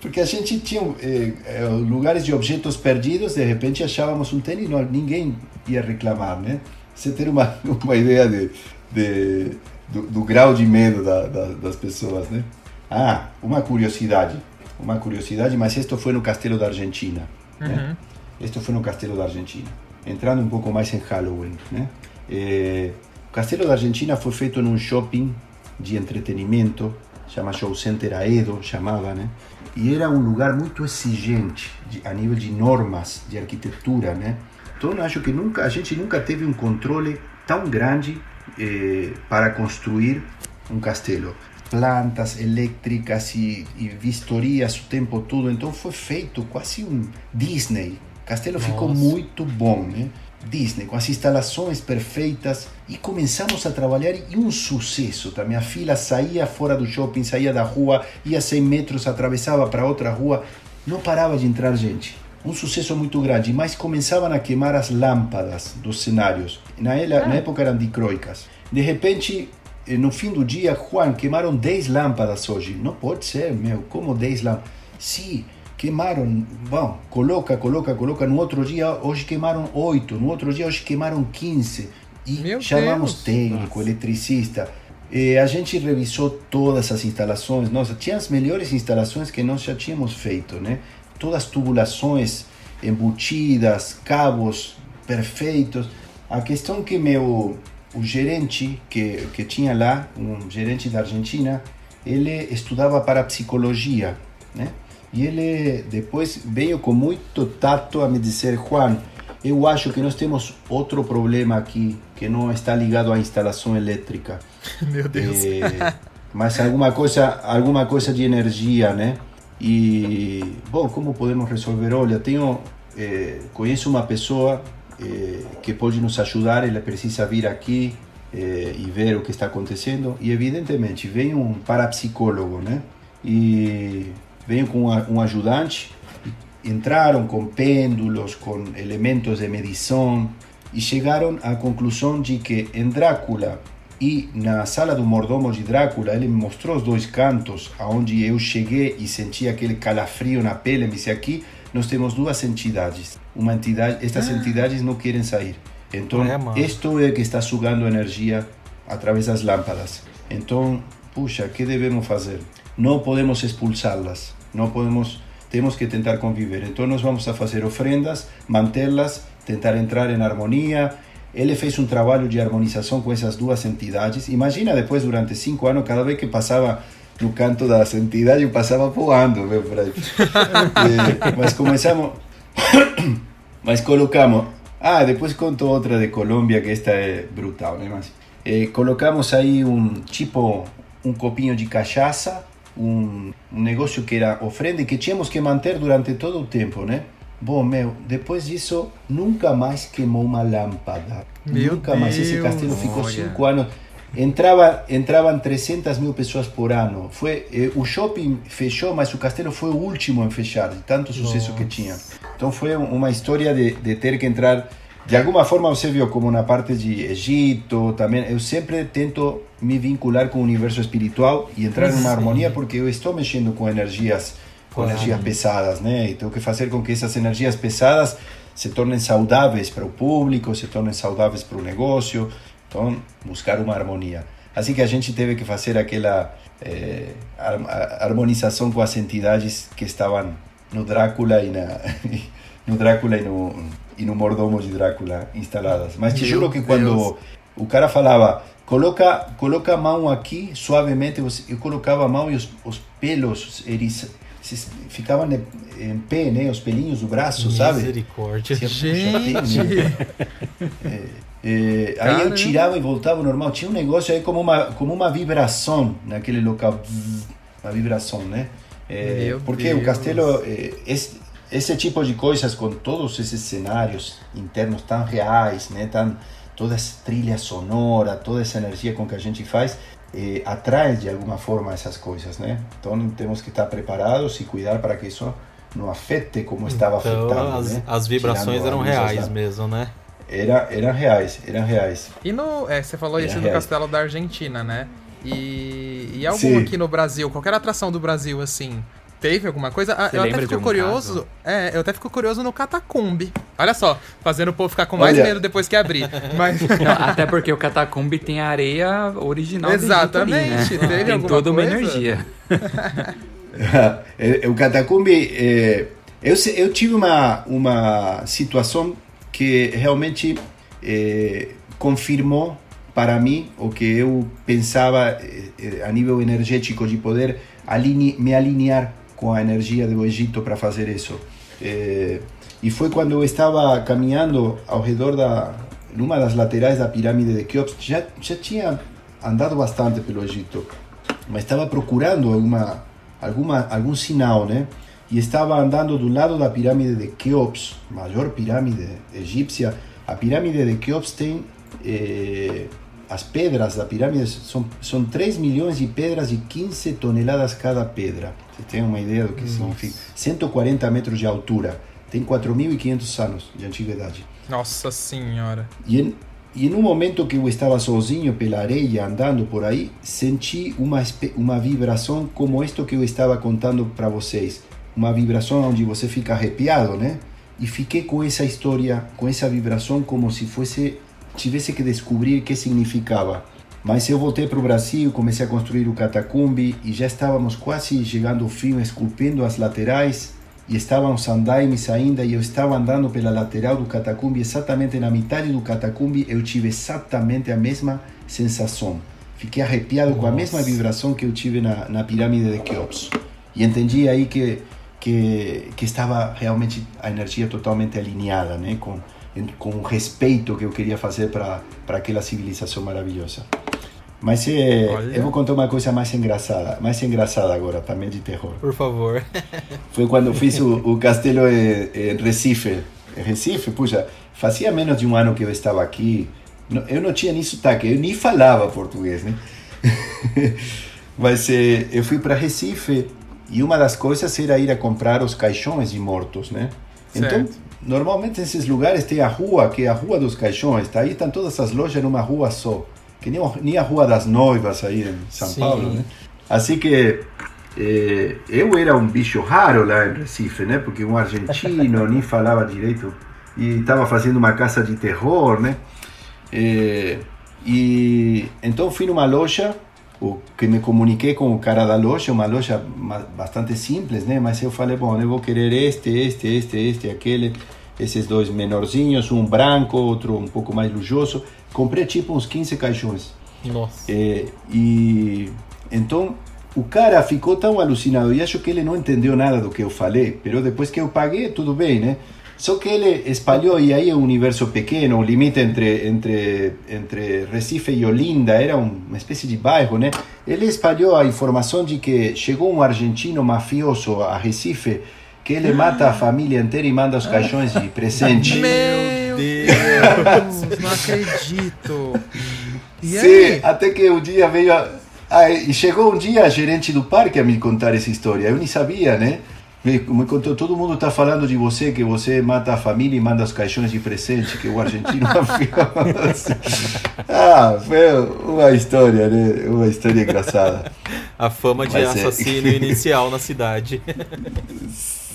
Porque a gente tinha eh, eh, lugares de objetos perdidos, de repente achávamos um tênis, não, ninguém ia reclamar, né? Você ter uma, uma ideia de, de do, do, grau de medo da, da, das pessoas, né? Ah, uma curiosidade, uma curiosidade, mas isto foi no Castelo da Argentina, né? uhum. né? Isto foi no Castelo da Argentina. Entrando um pouco mais em Halloween, né? Eh, o Castelo da Argentina foi feito num shopping de entretenimento, chama Show Center Aedo, chamava, né? E era um lugar muito exigente de, a nível de normas de arquitetura, né? Então acho que nunca a gente nunca teve um controle tão grande eh, para construir um castelo. Plantas elétricas e, e, vistorias o tempo todo. Então foi feito quase um Disney. Castelo Nossa. ficou muito bom, né? Disney, com as instalações perfeitas e começamos a trabalhar e um sucesso. Tá? Minha filha saía fora do shopping, saía da rua, ia 100 metros, atravessava para outra rua, não parava de entrar gente. Um sucesso muito grande, mas começavam a queimar as lâmpadas dos cenários. Na, ah. na época eram dicroicas. De repente, eh, no fim do dia, Juan, queimaram 10 lâmpadas hoje. Não pode ser, meu, como 10 lâmpadas? Sim, queimaram, bom, coloca, coloca, coloca. No outro dia, hoje queimaram 8. No outro dia, hoje queimaram 15. E Meu chamamos Deus. técnico, Nossa. eletricista. E a gente revisou todas as instalações. Nossa, tinha as melhores instalações que nós já tínhamos feito, né? Todas as tubulações embutidas, cabos perfeitos. A questão que meu o gerente que, que tinha lá, um gerente da Argentina, ele estudava para psicologia, né? E ele depois veio com muito tato a me dizer, Juan, eu acho que nós temos outro problema aqui que não está ligado à instalação elétrica. Meu Deus. É, mas alguma coisa, alguma coisa de energia, né? E bom, como podemos resolver? Olha, tenho é, conheço uma pessoa é, que pode nos ajudar. Ela precisa vir aqui é, e ver o que está acontecendo. E evidentemente vem um parapsicólogo, né? E vem com um ajudante entraram com pêndulos, com elementos de medição e chegaram à conclusão de que em Drácula e na sala do mordomo de Drácula ele me mostrou os dois cantos aonde eu cheguei e senti aquele calafrio na pele me disse aqui nós temos duas entidades uma entidade estas ah. entidades não querem sair então é, isto é que está sugando energia através das lâmpadas então puxa que devemos fazer não podemos expulsá-las não podemos temos que tentar conviver. Então nós vamos a fazer ofrendas, mantê-las, tentar entrar em harmonia. Ele fez um trabalho de harmonização com essas duas entidades. Imagina depois, durante cinco anos, cada vez que passava no canto das entidades, eu passava voando, meu frade. é, mas começamos... mas colocamos... Ah, depois conto outra de Colômbia, que esta é brutal, né? Mas, eh, colocamos aí um tipo, um copinho de cachaça, um, um negócio que era ofrenda e que tínhamos que manter durante todo o tempo, né? Bom, meu, depois disso, nunca mais queimou uma lâmpada. Meu nunca Deus. mais. Esse castelo ficou Olha. cinco anos. Entrava, entravam 300 mil pessoas por ano. Foi, eh, o shopping fechou, mas o castelo foi o último em fechar, de tanto sucesso Nossa. que tinha. Então foi uma história de, de ter que entrar de alguma forma você viu como na parte de Egito também eu sempre tento me vincular com o universo espiritual e entrar em uma harmonia porque eu estou mexendo com energias com claro. energias pesadas né e tenho que fazer com que essas energias pesadas se tornem saudáveis para o público se tornem saudáveis para o negócio então buscar uma harmonia assim que a gente teve que fazer aquela é, harmonização com as entidades que estavam no Drácula e na no Drácula e no e no mordomo de Drácula instaladas. Mas te juro que quando o cara falava, coloca, coloca a mão aqui suavemente, eu colocava a mão e os, os pelos eles ficavam em pé, né? Os pelinhos do braço, sabe? Misericórdia. Gente! É, é, aí eu tirava e voltava normal. Tinha um negócio aí como uma, como uma vibração naquele local. Uma vibração, né? É, porque Deus. o castelo, é, esse, esse tipo de coisas com todos esses cenários internos tão reais, né, tão toda essa trilha sonora, toda essa energia com que a gente faz, eh, atrai de alguma forma essas coisas, né? Então temos que estar preparados e cuidar para que isso não afete como estava então, afetando. As, né? as vibrações eram reais mesmo, né? Era, eram reais, eram reais. E no, é, você falou isso do castelo da Argentina, né? E, e algum Sim. aqui no Brasil, qualquer atração do Brasil, assim, Teve alguma coisa? Ah, eu até fico curioso. Caso? É, eu até fico curioso no Catacumbi. Olha só, fazendo o povo ficar com mais Olha. medo depois que abrir. Mas... Não, até porque o Catacumbi tem a areia original Exatamente. Ali, né? tem toda uma energia. É, o Catacumbi. É, eu, eu tive uma, uma situação que realmente é, confirmou para mim o que eu pensava é, a nível energético de poder aline, me alinhar com a energia do Egito para fazer isso. É, e foi quando eu estava caminhando ao redor da numa das laterais da pirâmide de Keops, já já tinha andado bastante pelo Egito, mas estava procurando alguma alguma algum sinal, né? E estava andando do lado da pirâmide de Keops, maior pirâmide egípcia. A pirâmide de Keops tem eh, as pedras da pirâmide são, são 3 milhões de pedras e 15 toneladas cada pedra. Você tem uma ideia do que Nossa. significa? 140 metros de altura. Tem 4.500 anos de antiguidade. Nossa Senhora! E em, e no momento que eu estava sozinho pela areia, andando por aí, senti uma, uma vibração como isto que eu estava contando para vocês. Uma vibração onde você fica arrepiado, né? E fiquei com essa história, com essa vibração como se fosse tivesse que descobrir o que significava. Mas eu voltei para o Brasil, comecei a construir o catacumbi e já estávamos quase chegando ao fim, esculpindo as laterais e estavam os andaimes ainda e eu estava andando pela lateral do catacumbi, exatamente na metade do catacumbi eu tive exatamente a mesma sensação. Fiquei arrepiado Nossa. com a mesma vibração que eu tive na, na pirâmide de Keops. E entendi aí que que, que estava realmente a energia totalmente alinhada, né? Com, com o respeito que eu queria fazer para aquela civilização maravilhosa. Mas é, eu vou contar uma coisa mais engraçada, mais engraçada agora, também de terror. Por favor. Foi quando fiz o, o castelo em, em Recife. Em Recife, puxa, fazia menos de um ano que eu estava aqui. Eu não tinha nem sotaque, eu nem falava português, né? Mas é, eu fui para Recife e uma das coisas era ir a comprar os caixões de mortos, né? Certo. Então, normalmente nesses lugares tem a rua, que é a rua dos caixões, tá? Aí estão todas as lojas numa rua só, que nem, nem a Rua das Noivas aí em São Sim. Paulo, né? Assim que eh, eu era um bicho raro lá em Recife, né? Porque um argentino nem falava direito e estava fazendo uma casa de terror, né? Eh, e então fui numa loja o que me comuniquei com o cara da loja, uma loja bastante simples, né? Mas eu falei, bom, eu vou querer este, este, este, este, aquele, esses dois menorzinhos, um branco, outro um pouco mais luxuoso. Comprei tipo uns 15 caixões. Nossa. É, e então o cara ficou tão alucinado e acho que ele não entendeu nada do que eu falei, mas depois que eu paguei, tudo bem, né? Só que ele espalhou, e aí é um universo pequeno, o limite entre, entre, entre Recife e Olinda era uma espécie de bairro, né? Ele espalhou a informação de que chegou um argentino mafioso a Recife, que ele mata a família inteira e manda os caixões de presente. Meu Deus, não acredito. E Sim, aí? até que um dia veio... Ah, e chegou um dia a gerente do parque a me contar essa história, eu nem sabia, né? Contou, todo mundo está falando de você, que você mata a família e manda os caixões de presente, que o argentino ah, foi uma história, né? Uma história engraçada. A fama de Mas é. assassino é... inicial na cidade.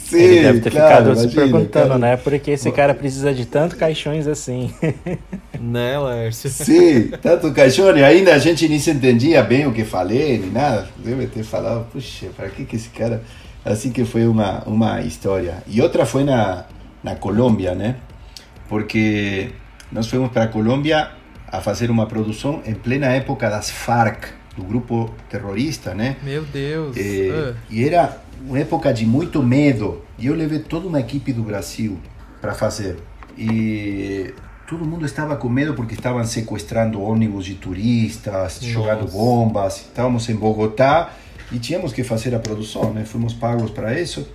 Sim, Ele deve ter claro, ficado imagina, se perguntando, cara. né? Por que esse cara precisa de tanto caixões assim? né, Lércio? Sim, tanto caixão, e ainda a gente nem se entendia bem o que falei, nem nada. Deve ter falado, puxa, para que, que esse cara Assim que foi uma, uma história. E outra foi na, na Colômbia, né? Porque nós fomos para a Colômbia a fazer uma produção em plena época das Farc, do grupo terrorista, né? Meu Deus! E, uh. e era uma época de muito medo. E eu levei toda uma equipe do Brasil para fazer. E todo mundo estava com medo porque estavam sequestrando ônibus de turistas, Nossa. jogando bombas. Estávamos em Bogotá e tínhamos que fazer a produção, né? Fomos pagos para isso,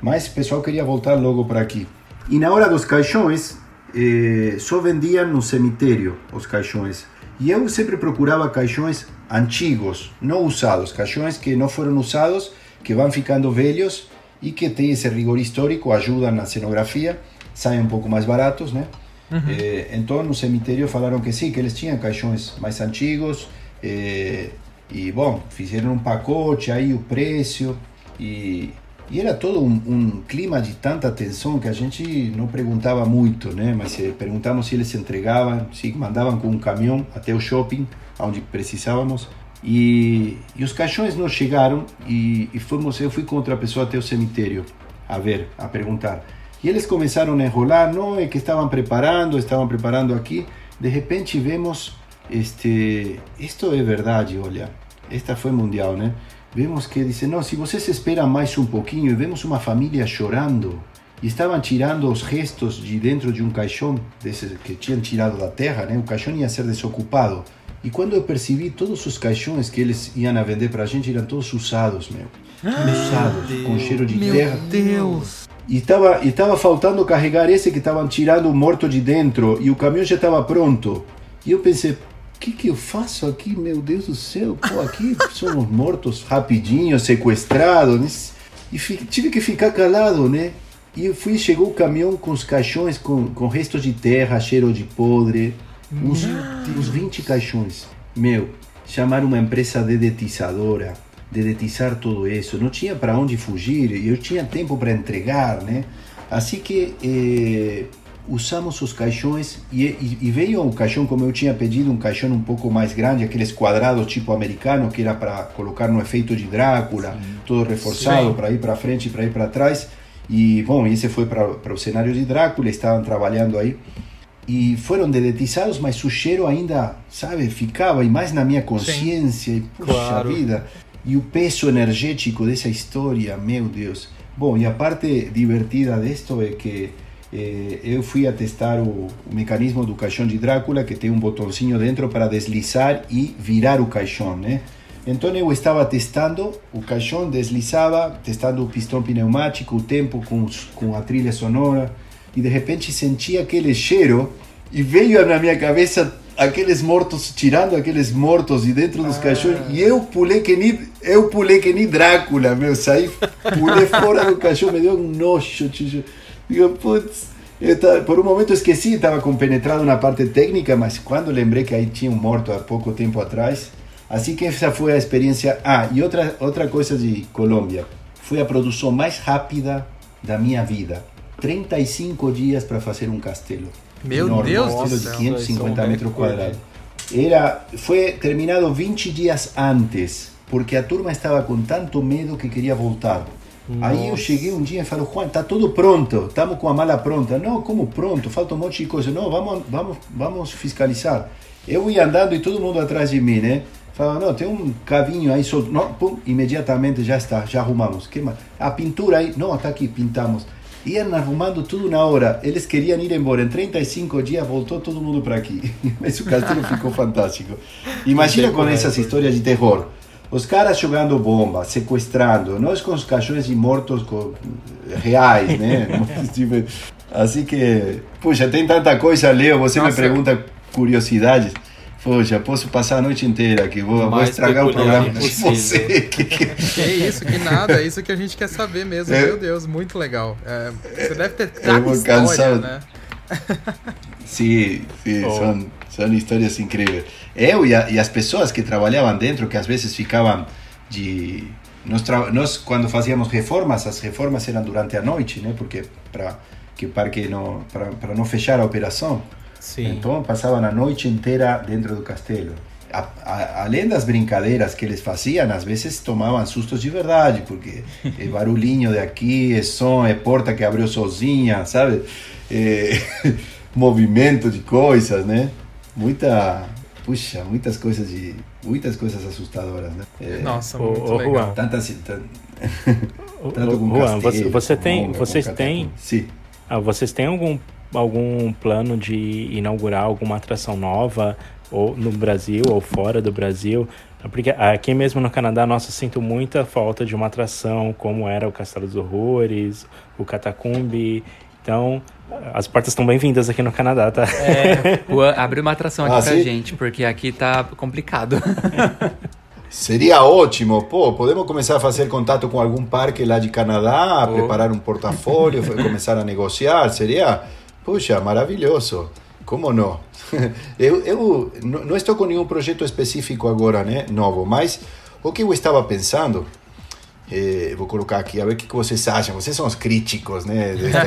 mas o pessoal queria voltar logo para aqui. E na hora dos caixões, eh, só vendiam no cemitério os caixões. E eu sempre procurava caixões antigos, não usados, caixões que não foram usados, que vão ficando velhos e que têm esse rigor histórico, ajudam na cenografia, saem um pouco mais baratos, né? Uhum. Eh, então no cemitério falaram que sim, que eles tinham caixões mais antigos, eh, e, bom, fizeram um pacote, aí o preço, e, e era todo um, um, clima de tanta tensão que a gente não perguntava muito, né? Mas perguntamos se eles entregavam, se mandavam com um caminhão até o shopping, onde precisávamos. E, e os caixões não chegaram e, e fomos, eu fui com outra pessoa até o cemitério a ver, a perguntar. E eles começaram a enrolar, não, é que estavam preparando, estavam preparando aqui. De repente vemos este, isto é verdade, olha, esta foi mundial, né? Vemos que dice, não, se vocês esperam mais um pouquinho, e vemos uma família chorando, e estavam tirando os restos de dentro de um caixão, desses que tinham tirado da terra, né? O caixão ia ser desocupado. E quando eu percebi todos os caixões que eles iam a vender para a gente, eram todos usados, meu. usados, Deus, com cheiro de meu terra. Meu Deus! E estava e tava faltando carregar esse que estavam tirando morto de dentro, e o caminhão já estava pronto. E eu pensei, que, que eu faço aqui? Meu Deus do céu, pô, aqui somos mortos rapidinho, sequestrados. Né? E tive que ficar calado, né? E eu fui, chegou o caminhão com os caixões com, com restos de terra, cheiro de podre, uns, uns 20 caixões. Meu, chamaram uma empresa dedetizadora, dedetizar tudo isso. Não tinha para onde fugir, e eu tinha tempo para entregar, né? Assim que eh, usamos os caixões e, e, e, veio um caixão como eu tinha pedido, um caixão um pouco mais grande, aqueles quadrados tipo americano que era para colocar no efeito de Drácula, Sim. todo reforçado para ir para frente e para ir para trás. E bom, esse foi para o cenário de Drácula, estavam trabalhando aí e foram dedetizados, mas o cheiro ainda, sabe, ficava e mais na minha consciência. Sim. E puxa claro. vida, e o peso energético dessa história, meu Deus. Bom, e a parte divertida disto é que eu fui a testar o, o, mecanismo do caixão de Drácula, que tem um botãozinho dentro para deslizar e virar o caixão, né? Então eu estava testando, o caixão deslizava, testando o pistão pneumático, o tempo com, com a trilha sonora, e de repente senti aquele cheiro e veio na minha cabeça aqueles mortos, tirando aqueles mortos de dentro dos ah. caixões, e eu pulei que nem, eu pulei que nem Drácula, meu, saí, pulei fora do caixão, me deu um nojo, Digo, putz, tava, por um momento esqueci, estava compenetrado na parte técnica, mas quando lembrei que aí tinha um morto há pouco tempo atrás, assim que essa foi a experiência. Ah, e outra, outra coisa de Colômbia, foi a produção mais rápida da minha vida. 35 dias para fazer um castelo. Meu enorme, Deus um castelo de 550 metros quadrados. Era, foi terminado 20 dias antes, porque a turma estava com tanto medo que queria voltar. Nossa. Aí eu cheguei um dia e falei, Juan, tá tudo pronto, estamos com a mala pronta. Não, como pronto? Falta um monte de coisa. Não, vamos, vamos, vamos fiscalizar. Eu ia andando e todo mundo atrás de mim, né? Falava, não, tem um cavinho aí solto. Não, pum, imediatamente já está, já arrumamos. Que mais? A pintura aí, não, está aqui, pintamos. Iam arrumando tudo na hora. Eles queriam ir embora. Em 35 dias voltou todo mundo para aqui. Mas o castelo ficou fantástico. Imagina com essas histórias de terror. Os caras jogando bomba, sequestrando, nós com os caixões de mortos com, reais, né? assim que, puxa, tem tanta coisa, Leo, você Nossa. me pergunta curiosidades. Poxa, posso passar a noite inteira aqui, vou, vou estragar o programa de você. Que, que isso, que nada, é isso que a gente quer saber mesmo. É, Meu Deus, muito legal. É, você deve ter cada história, cansado. né? Sim, sim, oh. são, são histórias incríveis. Eu e, a, e, as pessoas que trabalhavam dentro, que às vezes ficavam de... Nós, nós quando fazíamos reformas, as reformas eram durante a noite, né? Porque para que o parque não, para não fechar a operação. Sim. Então passavam a noite inteira dentro do castelo. A, a, além das brincadeiras que eles faziam, às vezes tomavam sustos de verdade, porque é barulhinho de aqui, é som, é porta que abriu sozinha, sabe? É, movimento de coisas, né? Muita, puxa, muitas coisas de muitas coisas assustadoras, né? É, Nossa, muito o, legal. Juan, tantas, tant... tanto com Juan, castelo, você, tem, monga, vocês têm, sim. Ah, vocês têm algum algum plano de inaugurar alguma atração nova ou no Brasil ou fora do Brasil? Porque aqui mesmo no Canadá, nossa, sinto muita falta de uma atração como era o Castelo dos Horrores, o Catacumbi. Então, as portas estão bem-vindas aqui no Canadá, tá? É, abre uma atração aqui ah, pra sim? gente, porque aqui tá complicado. Seria ótimo, pô, podemos começar a fazer contato com algum parque lá de Canadá, oh. preparar um portfólio, começar a negociar, seria, puxa, maravilhoso, como não? Eu, eu não estou com nenhum projeto específico agora, né, novo, mas o que eu estava pensando eh, vou colocar aqui, a ver o que, que vocês acham. Vocês são os críticos, né? Deste,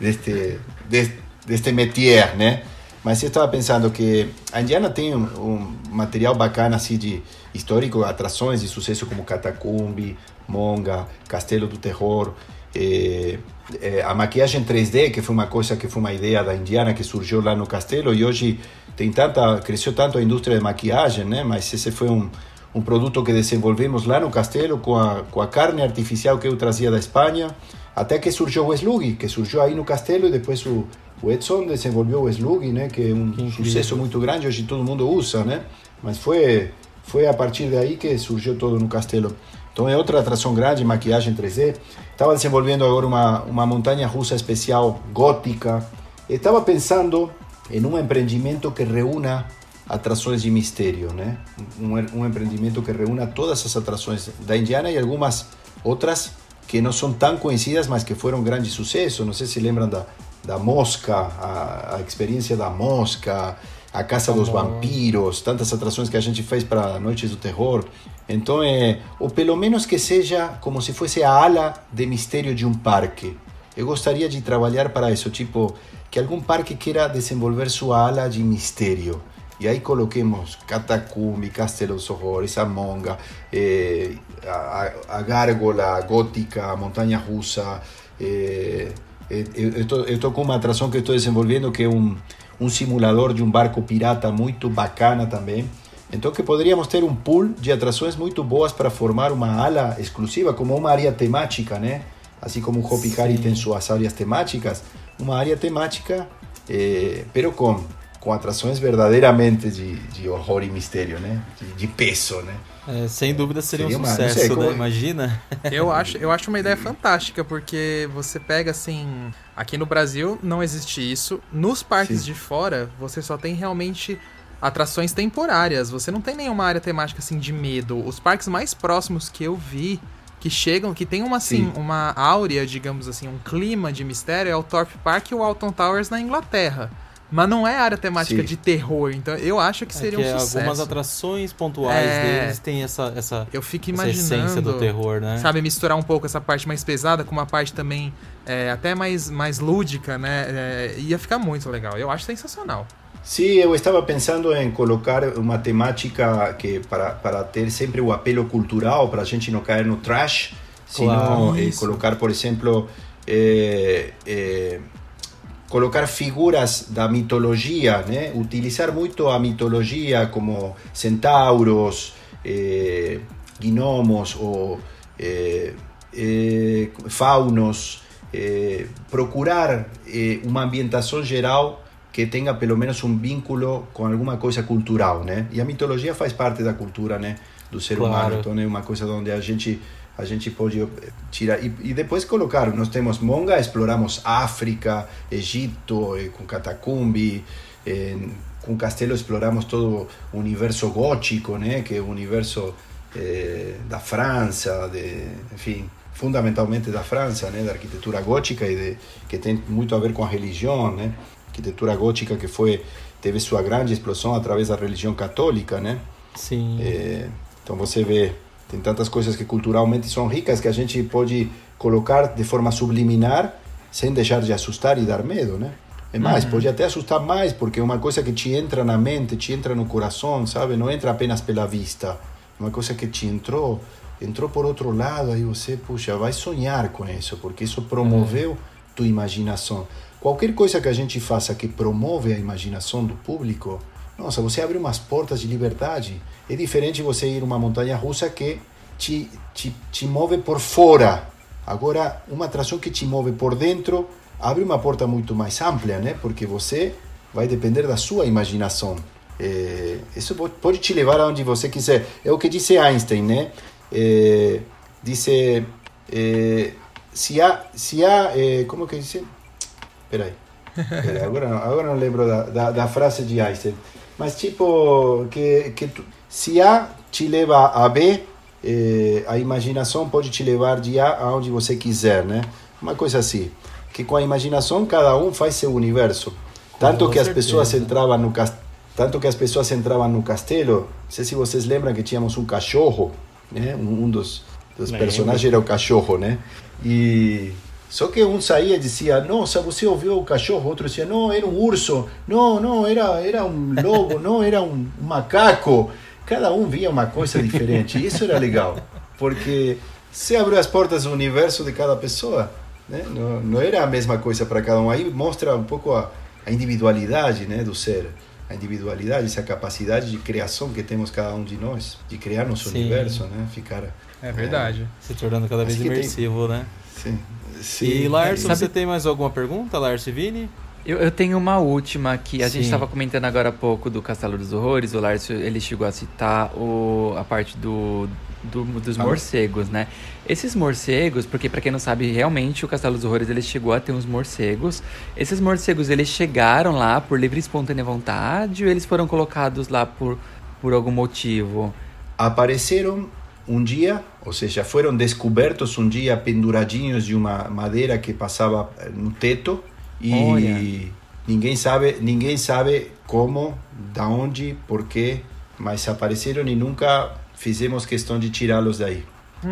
deste, deste, deste, métier, né? Mas eu estava pensando que a Indiana tem um, um, material bacana assim de histórico, atrações de sucesso como Catacumbi, Monga, Castelo do Terror, eh, eh, a maquiagem 3D, que foi uma coisa que foi uma ideia da Indiana que surgiu lá no castelo e hoje tem tanta, cresceu tanto a indústria de maquiagem, né? Mas esse foi um um produto que desenvolvemos lá no castelo com a, com a carne artificial que eu trazia da Espanha, até que surgiu o Slug, que surgiu aí no castelo e depois o, o Edson desenvolveu o Slug, né, que é um que sucesso muito grande, hoje todo mundo usa, né? Mas foi foi a partir daí que surgiu todo no castelo. Então é outra atração grande, maquiagem 3D. Estava desenvolvendo agora uma, uma montanha russa especial gótica. Estava pensando em um empreendimento que reúna atrações de mistério, né? Um, um empreendimento que reúna todas as atrações da Indiana e algumas outras que não são tão conhecidas, mas que foram grande sucesso. Não sei se lembram da, da Mosca, a, a experiência da Mosca, a Casa dos Vampiros, tantas atrações que a gente fez para Noites do Terror. Então, é, ou pelo menos que seja como se fosse a ala de mistério de um parque. Eu gostaria de trabalhar para isso, tipo, que algum parque queira desenvolver sua ala de mistério. E aí coloquemos Catacumbi, Castelo dos Horrores, a Monga, eh, a, a, Gárgola Gótica, a Montanha Russa. Eh, eu estou com uma atração que estou desenvolvendo que é um, um simulador de um barco pirata muito bacana também. Então que poderíamos ter um pool de atrações muito boas para formar uma ala exclusiva, como uma área temática, né? Assim como o Hopi Hari tem suas áreas temáticas, uma área temática, eh, pero com, com atrações verdadeiramente de, de horror e mistério, né? De, de peso, né? É, sem dúvida seria, Seria um sucesso, sei, né? como- Imagina. Eu acho, eu acho uma ideia fantástica, porque você pega assim. Aqui no Brasil não existe isso. Nos parques Sim. de fora, você só tem realmente atrações temporárias. Você não tem nenhuma área temática assim de medo. Os parques mais próximos que eu vi. Que chegam, que tem uma assim, Sim. uma áurea, digamos assim, um clima de mistério, é o Thorpe Park e o Alton Towers na Inglaterra. Mas não é área temática Sim. de terror, então eu acho que seria É que um sucesso. algumas atrações pontuais É. deles têm essa, essa, Eu fico essa imaginando. essência do terror, né? Sabe, misturar um pouco essa parte mais pesada com uma parte também é, até mais, mais lúdica, né? É, ia ficar muito legal. Eu acho sensacional. Sim, eu estava pensando em colocar uma temática que para, para ter sempre o apelo cultural, para a gente não cair no trash, Claro, sino eh, colocar, por exemplo, eh, eh, colocar figuras da mitologia, né? utilizar muito a mitologia como centauros, eh, gnomos ou eh, eh, faunos, eh, procurar eh, uma ambientação geral que tenha pelo menos um vínculo com alguma coisa cultural, né? E a mitologia faz parte da cultura, né, do ser Claro. humano. Então é uma coisa onde a gente a gente pode eh, tirar e, e depois colocar. Nós temos Monga, exploramos África, Egito, eh, com Catacumbi, eh, com Castelo exploramos todo o universo gótico, né, que é o universo eh, da França, de, enfim, fundamentalmente da França, né, da arquitetura gótica e de, que tem muito a ver com a religião, né, arquitetura gótica que foi teve sua grande explosão através da religião católica, né. Sim. É, então você vê, tem tantas coisas que culturalmente são ricas que a gente pode colocar de forma subliminar sem deixar de assustar e dar medo, né? É mais, pode até assustar mais, porque é uma coisa que te entra na mente, te entra no coração, sabe? Não entra apenas pela vista. É uma coisa que te entrou, entrou por outro lado, aí você, puxa, vai sonhar com isso, porque isso promoveu tua imaginação. Qualquer coisa que a gente faça que promove a imaginação do público, nossa, você abre umas portas de liberdade. É diferente você ir uma montanha russa que te, te, te move por fora. Agora, uma atração que te move por dentro abre uma porta muito mais ampla, né? Porque você vai depender da sua imaginação. É, isso po- pode te levar aonde você quiser. É o que disse Einstein, né? É, disse, é, se há, se há, é, como que disse? Peraí. Peraí, agora, não, agora não lembro da, da, da frase de Einstein. Mas tipo, que, que se A te leva a B, eh, a imaginação pode te levar de A aonde você quiser, né? Uma coisa assim. Que com a imaginação cada um faz seu universo. Tanto Com que as pessoas entravam no castelo, tanto que as pessoas entravam no castelo. Não sei se vocês lembram que tínhamos um cachorro, né? Um, um dos, dos personagens era o cachorro, né? E só que um saía e dizia, nossa, você ouviu o cachorro? Outro dizia, não, era um urso. Não, não, era, era um lobo. Não, era um macaco. Cada um via uma coisa diferente. E isso era legal, porque você abriu as portas do universo de cada pessoa. Né? Não, não era a mesma coisa para cada um. Aí mostra um pouco a, a individualidade né, do ser. A individualidade, essa capacidade de criação que temos cada um de nós, de criar nosso Sim. universo, né? Ficar É verdade. Se tornando cada vez que tem- imersivo, né? Sim. E Larso, Sabe- você tem mais alguma pergunta, Larso e Vini? Eu, eu tenho uma última que a gente Sim. estava comentando agora há pouco do Castelo dos Horrores. O Lárcio ele chegou a citar o, a parte do, do- dos morcegos, né? Esses morcegos, porque para quem não sabe, realmente o Castelo dos Horrores ele chegou a ter uns morcegos. Esses morcegos eles chegaram lá por livre e espontânea vontade ou eles foram colocados lá por, por algum motivo? apareceram um dia, ou seja, foram descobertos um dia penduradinhos de uma madeira que passava no teto e Olha. ninguém sabe, ninguém sabe como, da onde, por quê, mas apareceram e nunca fizemos questão de tirá-los daí.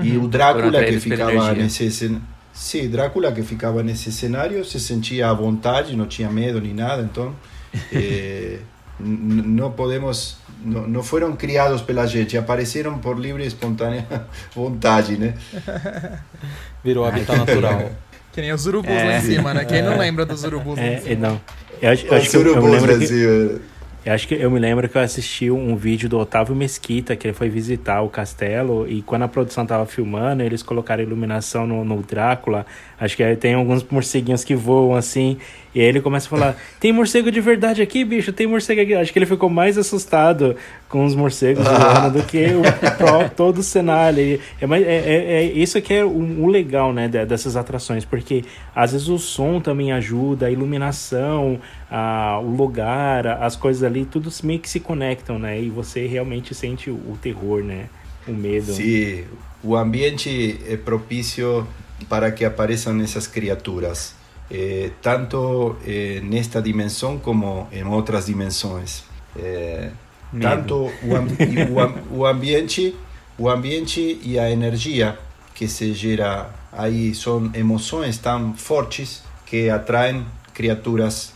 E o Drácula que ficava nesse cen- Sim, Drácula que ficava nesse cenário se sentia à vontade, não tinha medo nem nada, então eh, não podemos, não, não foram criados pela gente, apareceram por livre e espontânea vontade, né? Virou habitat natural. Que nem os urubus É. lá em cima, né? Quem não lembra dos urubus lá em É, cima? é, não. Eu acho, eu acho Os que eu, eu urubus lembro que, assim, Eu acho que eu me lembro que eu assisti um vídeo do Otávio Mesquita, que ele foi visitar o castelo, e quando a produção tava filmando, eles colocaram iluminação no, no Drácula. Acho que aí tem alguns morceguinhos que voam assim, e aí ele começa a falar: Tem morcego de verdade aqui, bicho? Tem morcego aqui. Acho que ele ficou mais assustado com os morcegos voando do que o, todo o cenário. É, é, é, é, isso que é o, o legal, né, dessas atrações, porque às vezes o som também ajuda, a iluminação, a, o lugar, as coisas ali, tudo meio que se conectam, né? E você realmente sente o, o terror, né? O medo. Sim, o ambiente é propício para que apareçam essas criaturas. Eh, tanto eh, nesta dimensão como em outras dimensões. Eh, tanto o, amb o, o, ambiente, o ambiente e a energia que se gera aí são emoções tão fortes que atraem criaturas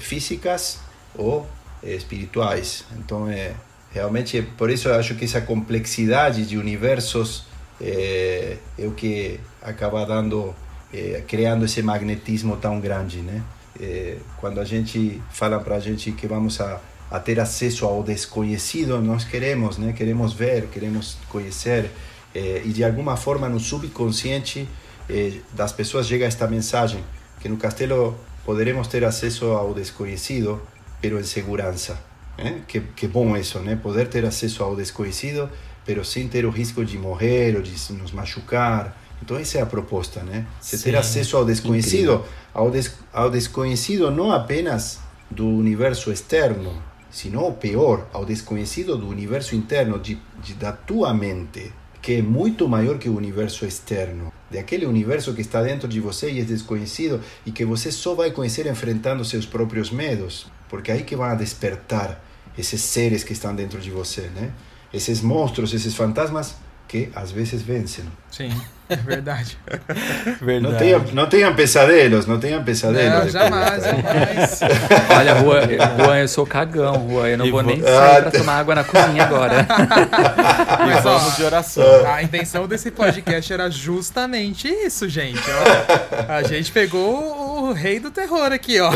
físicas ou espirituais. Então, é, realmente, por isso eu acho que essa complexidade de universos é, é o que acaba dando é, criando esse magnetismo tão grande, né? É, quando a gente fala para a gente que vamos a, a, ter acesso ao desconhecido, nós queremos, né? Queremos ver, queremos conhecer é, e de alguma forma no subconsciente é, das pessoas chega esta mensagem que no castelo poderemos ter acesso ao desconhecido, pero em segurança. Né? Que, que bom isso, né? Poder ter acesso ao desconhecido, pero sem ter o risco de morrer ou de nos machucar então essa é a proposta, né? Você ter acesso ao desconhecido, ao, des, ao desconhecido não apenas do universo externo, sino o pior, ao desconhecido do universo interno, de, de, da tua mente, que é muito maior que o universo externo, de aquele universo que está dentro de você e é desconhecido e que você só vai conhecer enfrentando seus próprios medos, porque é aí que vão despertar esses seres que estão dentro de você, né? Esses monstros, esses fantasmas que às vezes vencem. Sim. É verdade. verdade. Não, tenham, não tenham pesadelos, não tenham pesadelos. Não, jamais, jamais. Olha, Juan, Juan, eu sou cagão, Juan. Eu não e vou nem sair ah, pra tomar água na cozinha agora. Mas, ó, vamos de oração. A intenção desse podcast era justamente isso, gente. Ó, a gente pegou o rei do terror aqui, ó.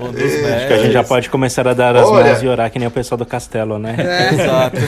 Um dos Acho que a gente já pode começar a dar as Olha. mãos e orar que nem o pessoal do castelo, né? É. Exato.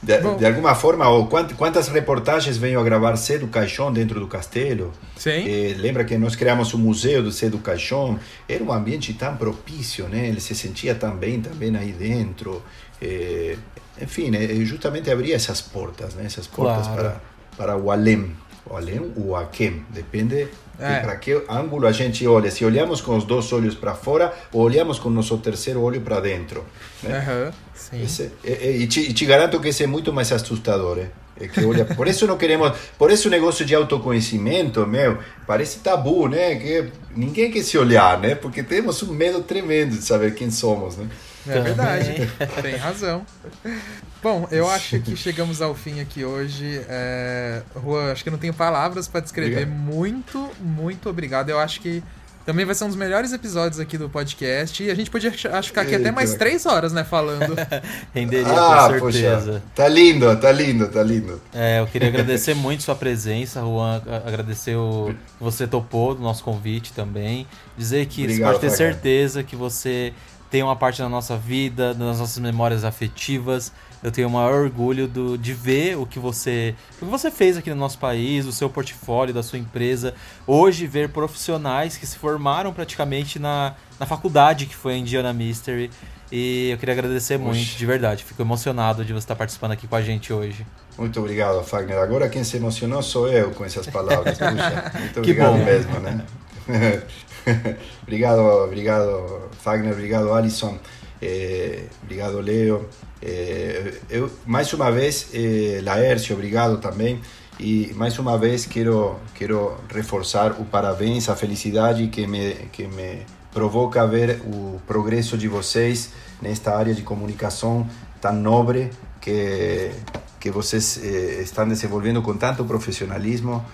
De, de, alguma forma, ou quantas reportagens venho a gravar Sé do Caixão dentro do castelo? Sim. Eh, lembra que nós criamos o museu do Sé do Caixão? Era um ambiente tão propício, né? Ele se sentia tão bem também aí dentro. Eh, enfim, eh, justamente abria essas portas, né? Essas portas claro. para, para o além. O além ou o aquém, depende é. para que ângulo a gente olha. Se olhamos com os dois olhos para fora ou olhamos com o nosso terceiro olho para dentro. Né? Uhum. Esse, e, e, te, e, te, garanto que esse é muito mais assustador. É que olha, por isso não queremos, por isso o negócio de autoconhecimento, meu, parece tabu, né? Que ninguém quer se olhar, né? Porque temos um medo tremendo de saber quem somos, né? É verdade, tem razão. Bom, eu acho que chegamos ao fim aqui hoje. É... Juan, acho que não tenho palavras para descrever. Obrigado. Muito, muito obrigado. Eu acho que também vai ser um dos melhores episódios aqui do podcast. E a gente podia acho, ficar aqui Eita. até mais três horas, né, falando. Renderia, ah, com certeza. Poxa. Tá lindo, tá lindo, tá lindo. É, eu queria agradecer muito sua presença, Juan. Agradecer o você topou do nosso convite também. Dizer que Obrigado, você pode ter certeza que você tem uma parte da nossa vida, das nossas memórias afetivas eu tenho o maior orgulho do, de ver o que você o que você fez aqui no nosso país, o seu portfólio da sua empresa. Hoje ver profissionais que se formaram praticamente na, na faculdade que foi a Indiana Mystery. E eu queria agradecer Oxi. muito, de verdade. Fico emocionado de você estar participando aqui com a gente hoje. Muito obrigado, Fagner. Agora quem se emocionou sou eu com essas palavras. Puxa, muito obrigado bom. mesmo, né? obrigado, obrigado, Fagner. Obrigado, Alisson. Eh, obrigado, Leo. Eh, eu, mais uma vez, eh, Laércio, obrigado também. E mais uma vez quero quero reforçar o parabéns, a felicidade que me que me provoca ver o progresso de vocês nesta área de comunicação tão nobre que que vocês eh, estão desenvolvendo com tanto profissionalismo,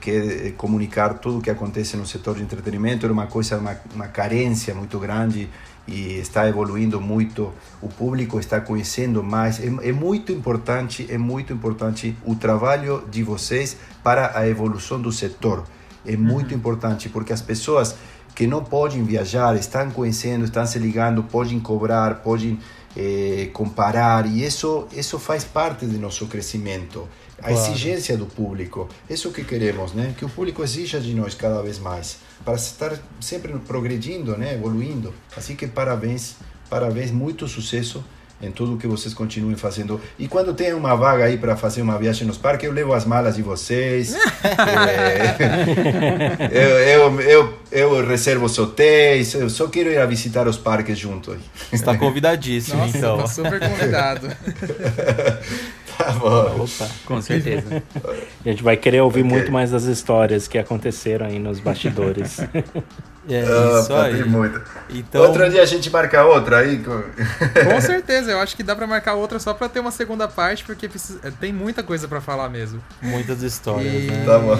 que é comunicar tudo o que acontece no setor de entretenimento era uma coisa uma, uma carência muito grande e está evoluindo muito, o público está conhecendo mais. É, é, muito importante, é muito importante o trabalho de vocês para a evolução do setor. É muito uhum. importante porque as pessoas que não podem viajar, estão conhecendo, estão se ligando, podem cobrar, podem eh, comparar, e isso, isso faz parte do nosso crescimento. A Claro. exigência do público, isso que queremos, né? Que o público exija de nós cada vez mais, para estar sempre progredindo, né? Evoluindo. Assim que parabéns, parabéns, muito sucesso em tudo que vocês continuem fazendo. E quando tem uma vaga aí para fazer uma viagem nos parques, eu levo as malas de vocês. É, eu, eu, eu, eu reservo os hotéis, eu só quero ir a visitar os parques junto. Está convidadíssimo, Nossa, então. tá super convidado. Tá bom. Opa. Com certeza. A gente vai querer ouvir Ok. muito mais das histórias que aconteceram aí nos bastidores. É Ah, isso aí. Então, Outro dia a gente marca outra aí. com- Com certeza, eu acho que dá pra marcar outra só pra ter uma segunda parte, porque precisa- tem muita coisa pra falar mesmo. muitas histórias, E- né? Tá bom.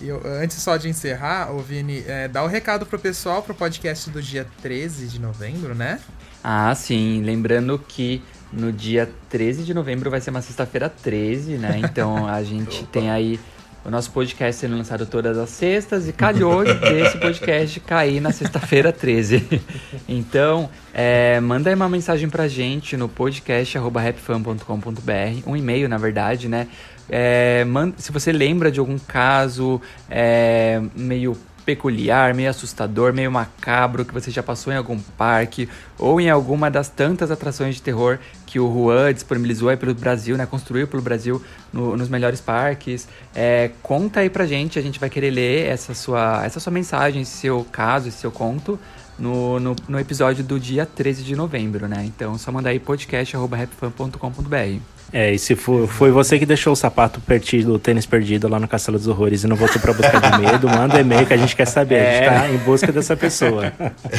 E eu- antes só de encerrar, ô Vini, é, dá o recado pro pessoal pro podcast do dia 13 de novembro, né? Ah, sim. Lembrando que no dia 13 de novembro vai ser uma sexta-feira 13, né? Então a gente tem aí o nosso podcast sendo lançado todas as sextas e calhou desse podcast cair na sexta-feira 13. Então, é, manda aí uma mensagem pra gente no podcast.rapfan.com.br, um e-mail, na verdade, né? É, manda- se você lembra de algum caso é, meio peculiar, meio assustador, meio macabro que você já passou em algum parque ou em alguma das tantas atrações de terror que o Juan disponibilizou aí pelo Brasil, né? Construiu pelo Brasil no- nos melhores parques. É, conta aí pra gente, a gente vai querer ler essa sua, essa sua mensagem, seu caso, seu conto. No, no, no episódio do dia 13 de novembro, né? Então, só mandar aí podcast.rapfan.com.br. É, e se for, foi você que deixou o sapato perdido, o tênis perdido lá no Castelo dos Horrores e não voltou pra buscar de medo, manda um e-mail que a gente quer saber. A gente tá em busca dessa pessoa.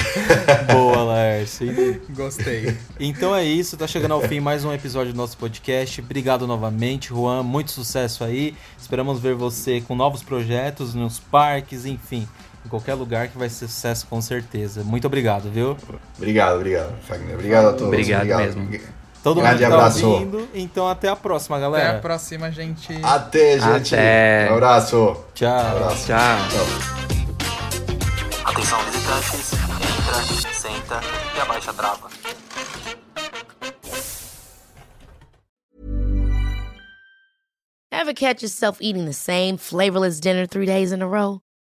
Boa, Laércio. E- Gostei. Então é isso, tá chegando ao fim mais um episódio do nosso podcast. Obrigado novamente, Juan. Muito sucesso aí. Esperamos ver você com novos projetos nos parques, enfim, em qualquer lugar que vai ser sucesso com certeza. Muito obrigado, viu? Obrigado, obrigado, Fagner. Obrigado a todos. Obrigado mesmo. Todo Grande mundo tá abraço. ouvindo. Então até a próxima, Até galera. a próxima, gente. Até, gente. Até. Um abraço. Tchau. abraço. Tchau. Tchau. Atenção visitantes, entra, senta e abaixa a trava. Ever catch yourself eating the same flavorless dinner three days in a row?